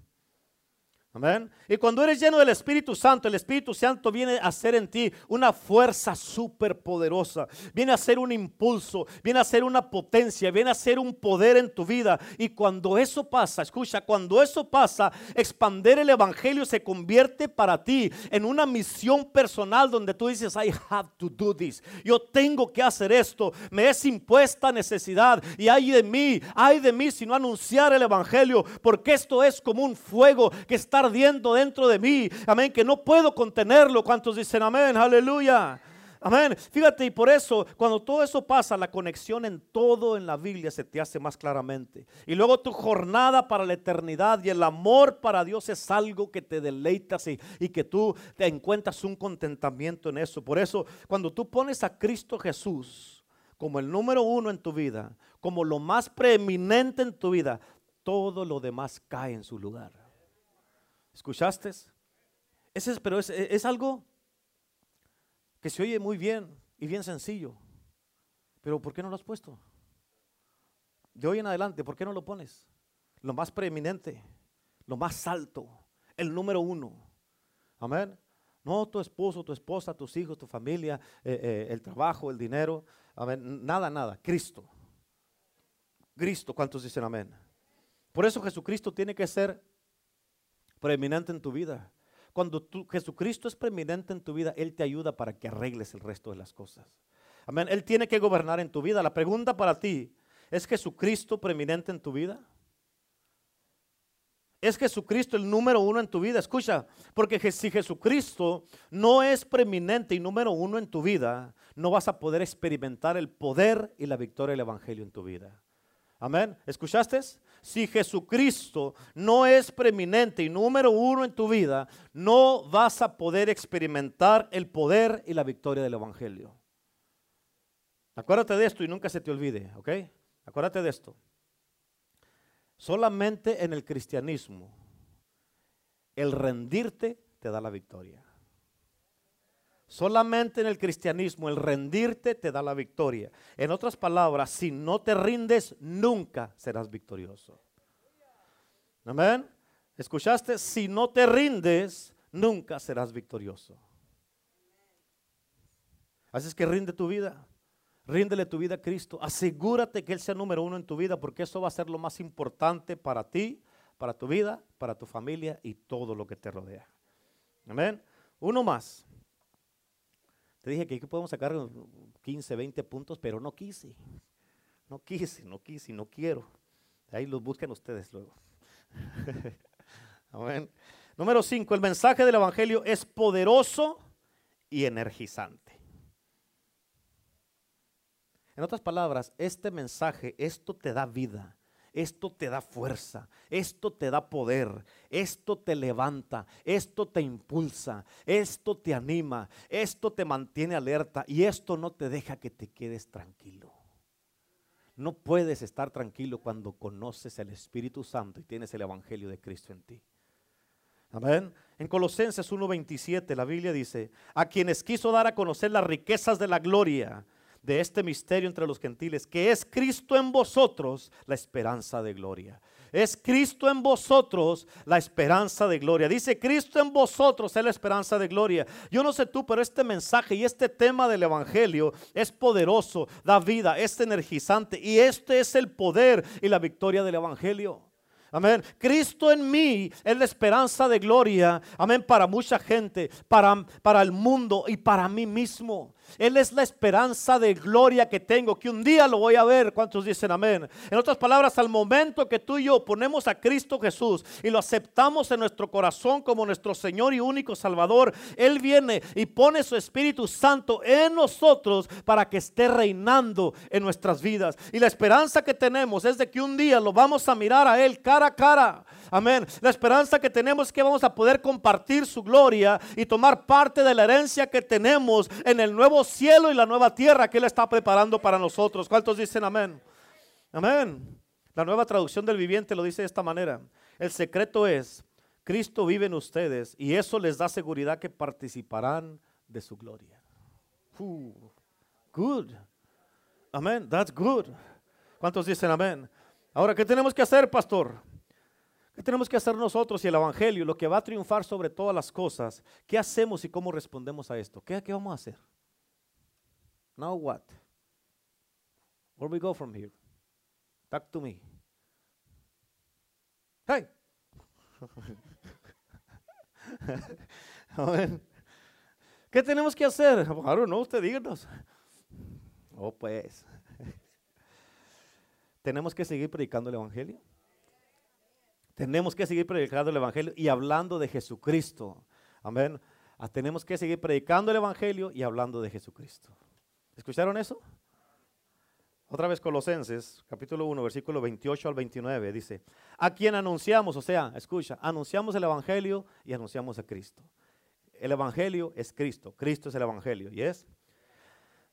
Speaker 1: Amén. Y cuando eres lleno del Espíritu Santo, el Espíritu Santo viene a ser en ti una fuerza súper poderosa. Viene a ser un impulso, viene a ser una potencia, viene a ser un poder en tu vida. Y cuando eso pasa, escucha, cuando eso pasa, expander el Evangelio se convierte para ti en una misión personal donde tú dices, I have to do this. Yo tengo que hacer esto. Me es impuesta necesidad. Y hay de mí, hay de mí si no anunciar el Evangelio, porque esto es como un fuego que está ardiendo dentro de mí. Amén, que no puedo contenerlo. ¿Cuántos dicen amén? Aleluya. Amén. Fíjate, y por eso, cuando todo eso pasa, la conexión en todo en la Biblia se te hace más claramente. Y luego tu jornada para la eternidad y el amor para Dios es algo que te deleitas y, y que tú te encuentras un contentamiento en eso. Por eso, cuando tú pones a Cristo Jesús como el número uno en tu vida, como lo más preeminente en tu vida, todo lo demás cae en su lugar. ¿Escuchaste? Ese es, pero es, algo que se oye muy bien y bien sencillo. Pero ¿por qué no lo has puesto? De hoy en adelante, ¿por qué no lo pones? Lo más preeminente, lo más alto, el número uno. Amén. No tu esposo, tu esposa, tus hijos, tu familia, eh, eh, el trabajo, el dinero. Amén. Nada, nada. Cristo. Cristo, ¿cuántos dicen amén? Por eso Jesucristo tiene que ser preeminente en tu vida. Cuando Jesucristo es preeminente en tu vida, Él te ayuda para que arregles el resto de las cosas. Amén. Él tiene que gobernar en tu vida. La pregunta para ti, ¿es Jesucristo preeminente en tu vida? ¿Es Jesucristo el número uno en tu vida? Escucha, porque si Jesucristo no es preeminente y número uno en tu vida, no vas a poder experimentar el poder y la victoria del Evangelio en tu vida. Amén. ¿Escuchaste? Si Jesucristo no es preeminente y número uno en tu vida, no vas a poder experimentar el poder y la victoria del Evangelio. Acuérdate de esto y nunca se te olvide, ¿ok? Acuérdate de esto. Solamente en el cristianismo, el rendirte te da la victoria. Solamente en el cristianismo el rendirte te da la victoria. En otras palabras, si no te rindes, nunca serás victorioso. Amén. ¿Escuchaste? Si no te rindes, nunca serás victorioso. Así es que rinde tu vida. Ríndele tu vida a Cristo. Asegúrate que Él sea número uno en tu vida porque eso va a ser lo más importante para ti, para tu vida, para tu familia y todo lo que te rodea. Amén. Uno más dije que aquí podemos sacar 15, 20 puntos, pero no quise. No quise, no quise, no quiero. Ahí los busquen ustedes luego. Número 5, el mensaje del Evangelio es poderoso y energizante. En otras palabras, este mensaje, esto te da vida. Esto te da fuerza, esto te da poder, esto te levanta, esto te impulsa, esto te anima, esto te mantiene alerta y esto no te deja que te quedes tranquilo. No puedes estar tranquilo cuando conoces el Espíritu Santo y tienes el Evangelio de Cristo en ti. Amén. En Colosenses 1:27 la Biblia dice, a quienes quiso dar a conocer las riquezas de la gloria de este misterio entre los gentiles, que es Cristo en vosotros, la esperanza de gloria. Es Cristo en vosotros la esperanza de gloria. Dice Cristo en vosotros es la esperanza de gloria. Yo no sé tú, pero este mensaje y este tema del Evangelio es poderoso, da vida, es energizante. Y este es el poder y la victoria del Evangelio. Amén. Cristo en mí es la esperanza de gloria. Amén. Para mucha gente, para, para el mundo y para mí mismo. Él es la esperanza de gloria que tengo, que un día lo voy a ver. ¿Cuántos dicen amén? En otras palabras, al momento que tú y yo ponemos a Cristo Jesús y lo aceptamos en nuestro corazón como nuestro Señor y único Salvador, Él viene y pone su Espíritu Santo en nosotros para que esté reinando en nuestras vidas. Y la esperanza que tenemos es de que un día lo vamos a mirar a Él cara a cara. Amén. La esperanza que tenemos es que vamos a poder compartir su gloria y tomar parte de la herencia que tenemos en el nuevo cielo y la nueva tierra que Él está preparando para nosotros. ¿Cuántos dicen amén? Amén. La nueva traducción del viviente lo dice de esta manera. El secreto es, Cristo vive en ustedes y eso les da seguridad que participarán de su gloria. good. Amén. That's good. ¿Cuántos dicen amén? Ahora, ¿qué tenemos que hacer, pastor? ¿Qué tenemos que hacer nosotros y el Evangelio, lo que va a triunfar sobre todas las cosas? ¿Qué hacemos y cómo respondemos a esto? ¿Qué, qué vamos a hacer? Now what? Where we go from here? Talk to me. Hey. ¿Qué tenemos que hacer? Claro, no, usted díganos. Oh, pues. tenemos que seguir predicando el Evangelio. Tenemos que seguir predicando el Evangelio y hablando de Jesucristo. Amén. Ah, tenemos que seguir predicando el Evangelio y hablando de Jesucristo. ¿Escucharon eso? Otra vez Colosenses, capítulo 1, versículo 28 al 29, dice, a quien anunciamos, o sea, escucha, anunciamos el Evangelio y anunciamos a Cristo. El Evangelio es Cristo, Cristo es el Evangelio, ¿y es?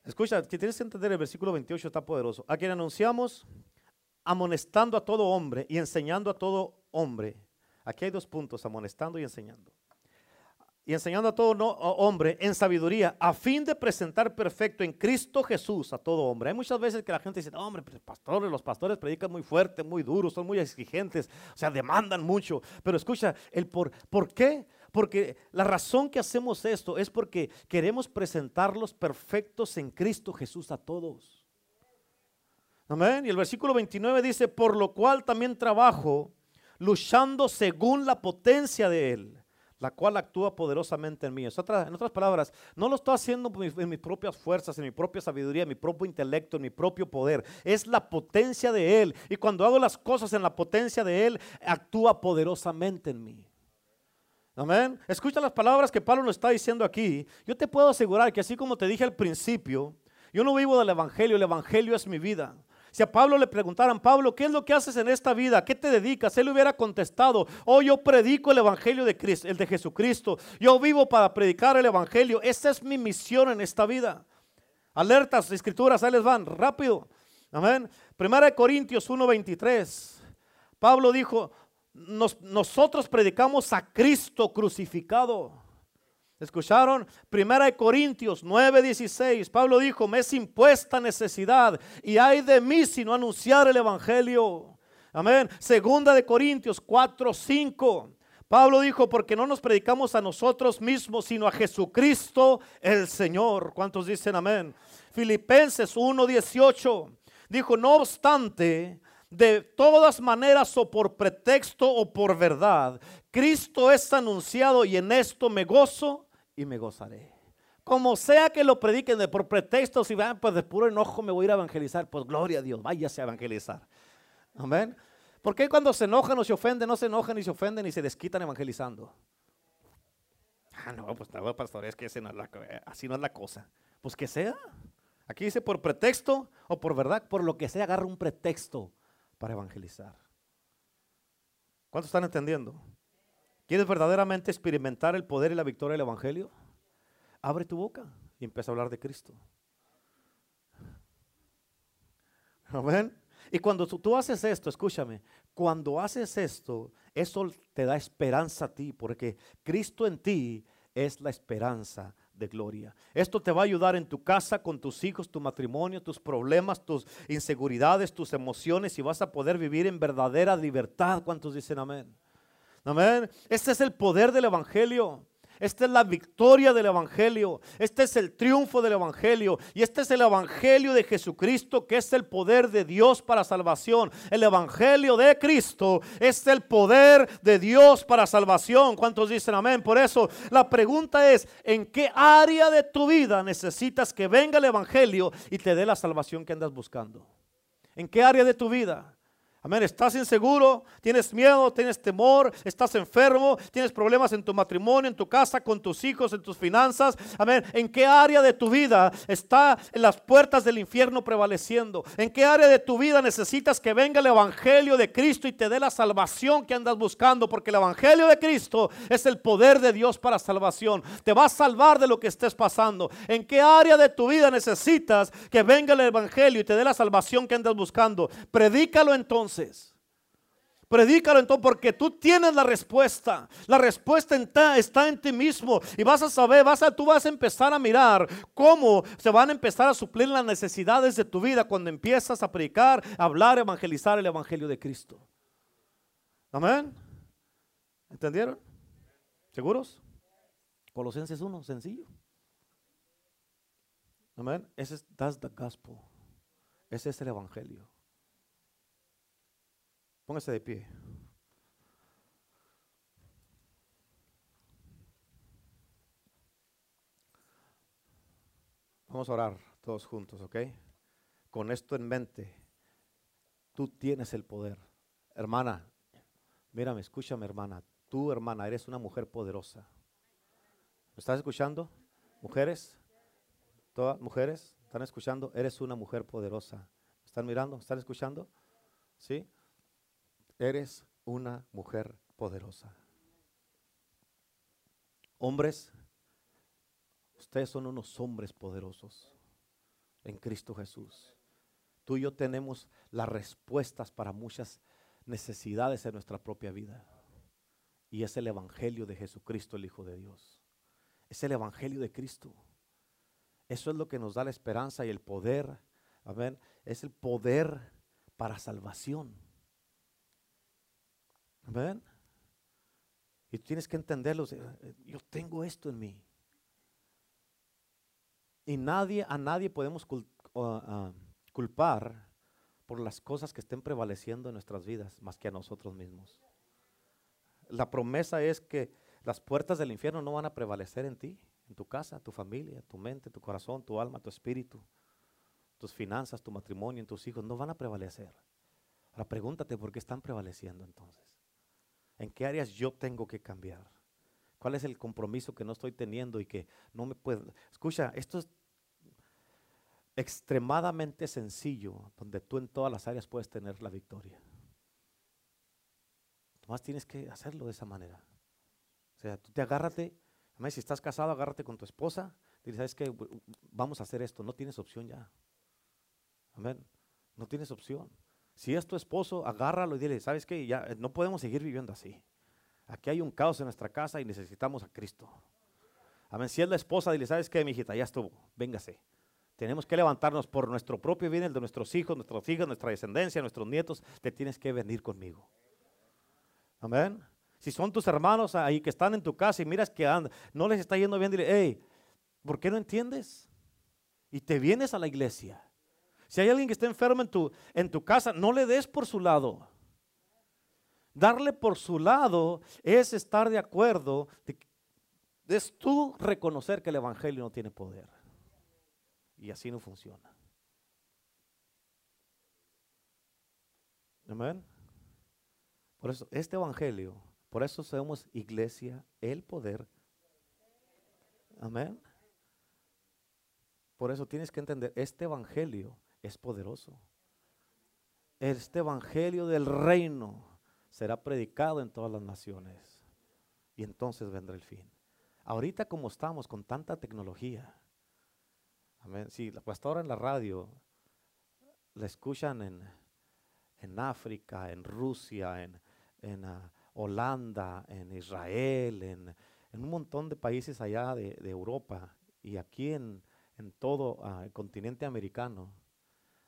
Speaker 1: Escucha, que tienes que entender el versículo 28 está poderoso. A quien anunciamos amonestando a todo hombre y enseñando a todo hombre. Aquí hay dos puntos, amonestando y enseñando. Y enseñando a todo hombre en sabiduría, a fin de presentar perfecto en Cristo Jesús a todo hombre. Hay muchas veces que la gente dice, hombre, pues, pastores, los pastores predican muy fuerte, muy duros, son muy exigentes, o sea, demandan mucho. Pero escucha, el por, ¿por qué? Porque la razón que hacemos esto es porque queremos presentarlos perfectos en Cristo Jesús a todos. Amén. Y el versículo 29 dice, por lo cual también trabajo luchando según la potencia de Él, la cual actúa poderosamente en mí. En otras, palabras, no lo estoy haciendo en mis propias fuerzas, en mi propia sabiduría, en mi propio intelecto, en mi propio poder. Es la potencia de Él. Y cuando hago las cosas en la potencia de Él, actúa poderosamente en mí. Amén. Escucha las palabras que Pablo nos está diciendo aquí. Yo te puedo asegurar que así como te dije al principio, yo no vivo del Evangelio, el Evangelio es mi vida. Si a Pablo le preguntaran, Pablo, ¿qué es lo que haces en esta vida? ¿Qué te dedicas? Él hubiera contestado, oh, yo predico el Evangelio de Cristo, el de Jesucristo. Yo vivo para predicar el Evangelio. Esa es mi misión en esta vida. Alertas, escrituras, ahí les van, rápido. Amén. Primera de Corintios 1:23. Pablo dijo, nosotros predicamos a Cristo crucificado. ¿Escucharon? Primera de Corintios 9:16. Pablo dijo, me es impuesta necesidad y hay de mí si no anunciar el Evangelio. Amén. Segunda de Corintios 4:5. Pablo dijo, porque no nos predicamos a nosotros mismos, sino a Jesucristo el Señor. ¿Cuántos dicen amén? Filipenses 1:18. Dijo, no obstante, de todas maneras o por pretexto o por verdad, Cristo es anunciado y en esto me gozo y me gozaré. Como sea que lo prediquen de por pretexto, si van, pues de puro enojo me voy a ir a evangelizar, pues gloria a Dios, váyase a evangelizar. Amén. ¿Por qué cuando se enojan o se ofenden, no se enojan y se ofenden y se desquitan evangelizando? Ah, no, pues no, pastor, es que así no es la cosa. Pues que sea. Aquí dice por pretexto o por verdad, por lo que sea, agarra un pretexto para evangelizar. ¿Cuántos están entendiendo? ¿Quieres verdaderamente experimentar el poder y la victoria del Evangelio? Abre tu boca y empieza a hablar de Cristo. Amén. Y cuando tú, haces esto, escúchame, cuando haces esto, eso te da esperanza a ti, porque Cristo en ti es la esperanza de gloria. Esto te va a ayudar en tu casa, con tus hijos, tu matrimonio, tus problemas, tus inseguridades, tus emociones y vas a poder vivir en verdadera libertad. ¿Cuántos dicen amén? Amén. Este es el poder del Evangelio. Esta es la victoria del Evangelio. Este es el triunfo del Evangelio. Y este es el Evangelio de Jesucristo, que es el poder de Dios para salvación. El Evangelio de Cristo es el poder de Dios para salvación. ¿Cuántos dicen amén? Por eso la pregunta es, ¿en qué área de tu vida necesitas que venga el Evangelio y te dé la salvación que andas buscando? ¿En qué área de tu vida? Amén. Estás inseguro, tienes miedo, tienes temor, estás enfermo, tienes problemas en tu matrimonio, en tu casa, con tus hijos, en tus finanzas. Amén. ¿En qué área de tu vida está en las puertas del infierno prevaleciendo? ¿En qué área de tu vida necesitas que venga el evangelio de Cristo y te dé la salvación que andas buscando? Porque el evangelio de Cristo es el poder de Dios para salvación. Te va a salvar de lo que estés pasando. ¿En qué área de tu vida necesitas que venga el evangelio y te dé la salvación que andas buscando? Predícalo entonces Predícalo entonces porque tú tienes la respuesta. La respuesta está, en ti mismo y vas a saber, vas a, tú vas a empezar a mirar cómo se van a empezar a suplir las necesidades de tu vida cuando empiezas a predicar, a hablar, evangelizar el evangelio de Cristo. Amén. ¿Entendieron? ¿Seguros? Colosenses 1, sencillo. Amén. Ese es that's the gospel. Ese es el evangelio. Póngase de pie. Vamos a orar todos juntos, ¿ok? Con esto en mente, tú tienes el poder. Hermana, mírame, escúchame, hermana. Tú, hermana, eres una mujer poderosa. ¿Me estás escuchando? Mujeres, todas mujeres, ¿están escuchando? Eres una mujer poderosa. ¿Están mirando? ¿Están escuchando? ¿Sí? Eres una mujer poderosa. Hombres, ustedes son unos hombres poderosos en Cristo Jesús. Tú y yo tenemos las respuestas para muchas necesidades en nuestra propia vida. Y es el Evangelio de Jesucristo, el Hijo de Dios. Es el Evangelio de Cristo. Eso es lo que nos da la esperanza y el poder. Amén. Es el poder para salvación. ¿Ven? Y tienes que entenderlo. Yo tengo esto en mí. Y nadie, a nadie podemos ah, culpar por las cosas que estén prevaleciendo en nuestras vidas más que a nosotros mismos. La promesa es que las puertas del infierno no van a prevalecer en ti, en tu casa, tu familia, tu mente, tu corazón, tu alma, tu espíritu, tus finanzas, tu matrimonio, en tus hijos, no van a prevalecer. Ahora pregúntate por qué están prevaleciendo entonces. ¿En qué áreas yo tengo que cambiar? ¿Cuál es el compromiso que no estoy teniendo y que no me puedo? Escucha, esto es extremadamente sencillo, donde tú en todas las áreas puedes tener la victoria. Nomás tienes que hacerlo de esa manera. O sea, tú te agárrate, si estás casado, agárrate con tu esposa, dile, ¿sabes qué? Vamos a hacer esto, no tienes opción ya. Amén. No tienes opción. Si es tu esposo, agárralo y dile, ¿sabes qué? Ya no podemos seguir viviendo así. Aquí hay un caos en nuestra casa y necesitamos a Cristo. Amén. Si es la esposa, dile, ¿sabes qué, mi hijita? Ya estuvo, véngase. Tenemos que levantarnos por nuestro propio bien, el de nuestros hijos, nuestros hijas, nuestra descendencia, nuestros nietos. Te tienes que venir conmigo. Amén. Si son tus hermanos ahí que están en tu casa y miras que no les está yendo bien, dile, hey, ¿por qué no entiendes? Y te vienes a la iglesia. Si hay alguien que está enfermo en tu, en tu casa, no le des por su lado. Darle por su lado es estar de acuerdo, es tú reconocer que el Evangelio no tiene poder. Y así no funciona. Amén. Por eso, este Evangelio, por eso somos iglesia, el poder. Amén. Por eso tienes que entender, este Evangelio es poderoso. este evangelio del reino será predicado en todas las naciones. Y entonces vendrá el fin. Ahorita como estamos con tanta tecnología, amén. Sí, la pastora en la radio la escuchan en, en África, en Rusia, en, en ah, Holanda, en Israel, en, en, un montón de países allá de, de Europa y aquí en, en todo ah, el continente americano.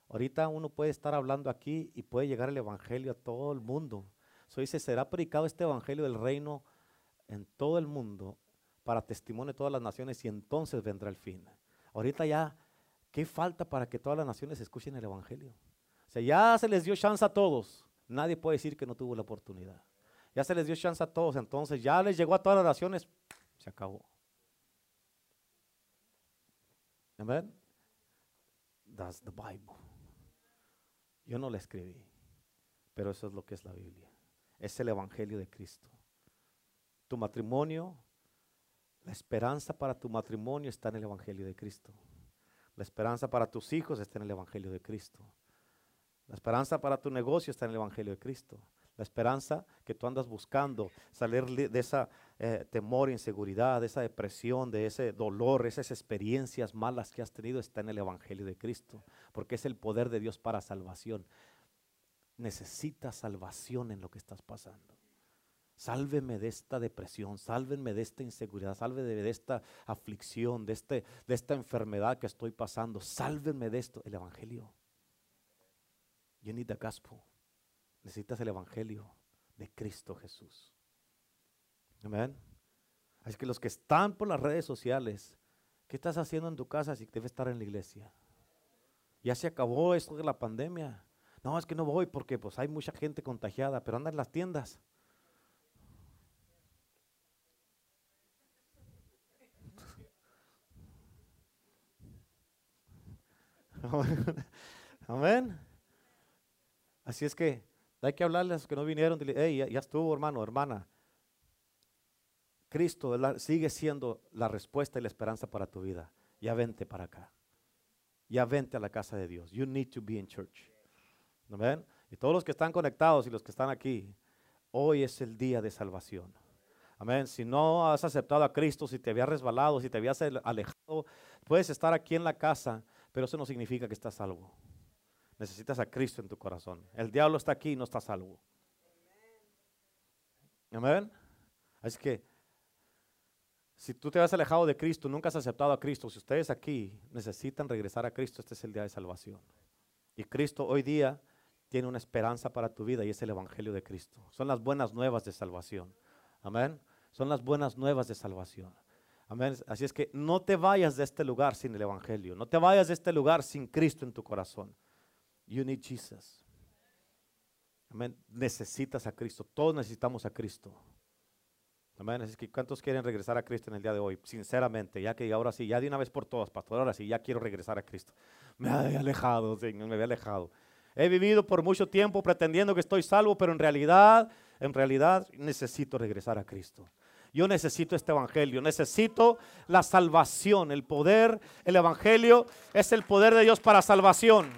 Speaker 1: Ahorita uno puede estar hablando aquí y puede llegar el Evangelio a todo el mundo. So dice, será predicado este Evangelio del reino en todo el mundo para testimonio de todas las naciones y entonces vendrá el fin. Ahorita ya, ¿qué falta para que todas las naciones escuchen el Evangelio? O sea, ya se les dio chance a todos. Nadie puede decir que no tuvo la oportunidad. Ya se les dio chance a todos, entonces ya les llegó a todas las naciones, se acabó. Amén. That's the Bible. Yo no la escribí, pero eso es lo que es la Biblia. Es el Evangelio de Cristo. Tu matrimonio, la esperanza para tu matrimonio está en el Evangelio de Cristo. La esperanza para tus hijos está en el Evangelio de Cristo. La esperanza para tu negocio está en el Evangelio de Cristo. La esperanza que tú andas buscando, salir de esa eh, temor, inseguridad, esa depresión, de ese dolor, esas experiencias malas que has tenido, está en el Evangelio de Cristo. Porque es el poder de Dios para salvación. Necesitas salvación en lo que estás pasando. Sálveme de esta depresión, sálvenme de esta inseguridad, sálveme de esta aflicción, de, este, de esta enfermedad que estoy pasando. Sálvenme de esto. El Evangelio. You need the. Necesitas el Evangelio de Cristo Jesús. Amén. Así que los que están por las redes sociales, ¿qué estás haciendo en tu casa si debes estar en la iglesia? Ya se acabó esto de la pandemia. No, es que no voy porque pues hay mucha gente contagiada, pero anda en las tiendas. Amén. Así es que hay que hablarles a los que no vinieron. Hey, ya, estuvo, hermano, hermana. Cristo sigue siendo la respuesta y la esperanza para tu vida. Ya vente para acá. Ya vente a la casa de Dios. You need to be in church. Amén. Y todos los que están conectados y los que están aquí, hoy es el día de salvación. Amén. Si no has aceptado a Cristo, si te habías resbalado, si te habías alejado, puedes estar aquí en la casa, pero eso no significa que estás salvo. Necesitas a Cristo en tu corazón. El diablo está aquí y no está salvo. Amén. Así que, si tú te has alejado de Cristo, nunca has aceptado a Cristo, si ustedes aquí necesitan regresar a Cristo, este es el día de salvación. Y Cristo hoy día tiene una esperanza para tu vida y es el Evangelio de Cristo. Son las buenas nuevas de salvación. Amén. Son las buenas nuevas de salvación. Amén. Así es que no te vayas de este lugar sin el Evangelio. No te vayas de este lugar sin Cristo en tu corazón. You need Jesus. Amén. Necesitas a Cristo. Todos necesitamos a Cristo. Amén. Así que ¿cuántos quieren regresar a Cristo en el día de hoy? Sinceramente, ya que ahora sí, ya de una vez por todas, pastor, ahora sí, ya quiero regresar a Cristo. Me había alejado, Señor, me había alejado. He vivido por mucho tiempo pretendiendo que estoy salvo, pero en realidad, en realidad necesito regresar a Cristo. Yo necesito este evangelio, necesito la salvación, el poder, el evangelio es el poder de Dios para salvación.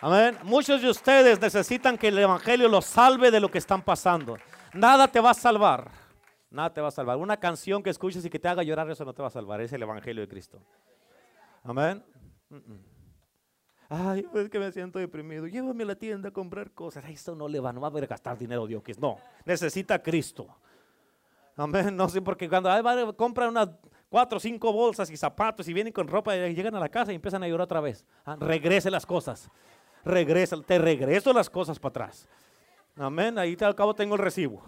Speaker 1: Amén. Muchos de ustedes necesitan que el Evangelio los salve de lo que están pasando. Nada te va a salvar. Nada te va a salvar. Una canción que escuches y que te haga llorar, eso no te va a salvar. Es el Evangelio de Cristo. Amén. Ay, es que me siento deprimido. Llévame a la tienda a comprar cosas. Ay, esto no le va, no va a ver gastar dinero Dios. No, necesita Cristo. Amén. No sé, porque cuando compran unas cuatro o cinco bolsas y zapatos y vienen con ropa y llegan a la casa y empiezan a llorar otra vez. Ah, regrese las cosas regresa, te regreso las cosas para atrás. Amén. Ahí al cabo tengo el recibo.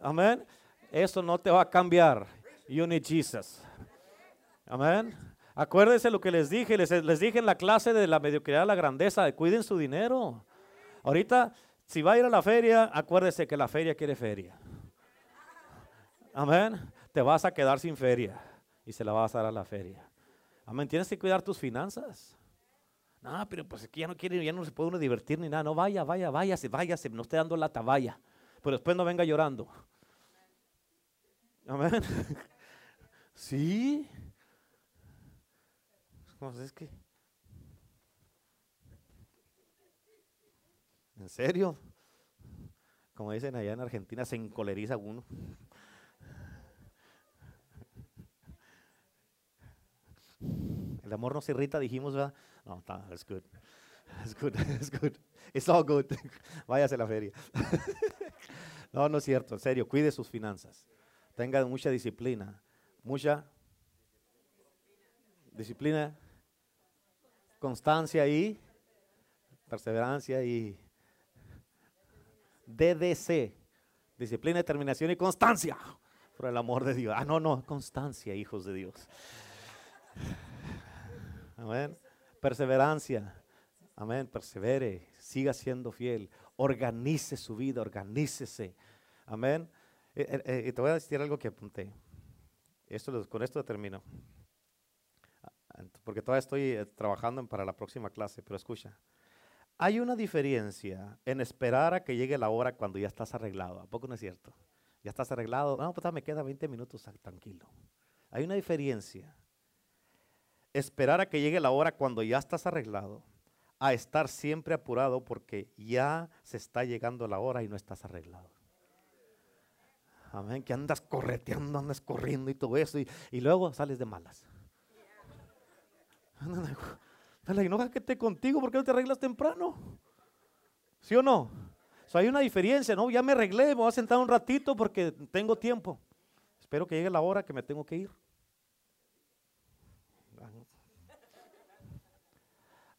Speaker 1: Amén. Eso no te va a cambiar. You need Jesus. Amén. Acuérdense lo que les dije. Les, dije en la clase de la mediocridad la grandeza. Cuiden su dinero. Ahorita, si va a ir a la feria, acuérdese que la feria quiere feria. Amén. Te vas a quedar sin feria y se la vas a dar a la feria. Amén. Tienes que cuidar tus finanzas. No, pero pues aquí ya no quiere, ya no se puede uno divertir ni nada. No, vaya, vaya, váyase, váyase, no esté dando lata, vaya. Pero después no venga llorando. Amén. sí. Pues es que. ¿En serio? Como dicen allá en Argentina, se encoleriza uno. El amor no se irrita, dijimos, ¿verdad? Está, it's good. It's good, it's good. It's all good. Váyase a la feria. no, no es cierto, en serio, cuide sus finanzas. Tenga mucha disciplina. Mucha disciplina, constancia y perseverancia y DDC, disciplina, determinación y constancia, por el amor de Dios. Ah, no, no, constancia, hijos de Dios. Amén. Perseverancia. Amén. Persevere. Siga siendo fiel. Organice su vida. Organícese. Amén. Eh, eh, eh, y te voy a decir algo que apunté. Esto, con esto termino. Ah, porque todavía estoy trabajando para la próxima clase, pero escucha. Hay una diferencia en esperar a que llegue la hora cuando ya estás arreglado. ¿A poco no es cierto? Ya estás arreglado. No, pues me queda 20 minutos, ah, tranquilo. Hay una diferencia. Esperar a que llegue la hora cuando ya estás arreglado, a estar siempre apurado porque ya se está llegando la hora y no estás arreglado. Amén, que andas correteando, andas corriendo y todo eso, y, y luego sales de malas. Dale, no que esté contigo, porque no te arreglas temprano? ¿Sí o no? hay una diferencia, ¿no? Ya me arreglé, me voy a sentar un ratito porque tengo tiempo. Espero que llegue la hora que me tengo que ir.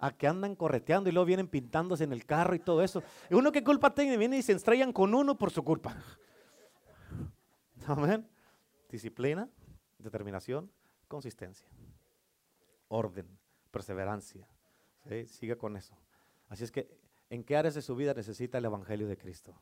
Speaker 1: A que andan correteando y luego vienen pintándose en el carro y todo eso. Uno que culpa tiene, viene y se estrellan con uno por su culpa. Amén. Disciplina, determinación, consistencia, orden perseverancia. Siga con eso. Así es que, ¿en qué áreas de su vida necesita el Evangelio de Cristo?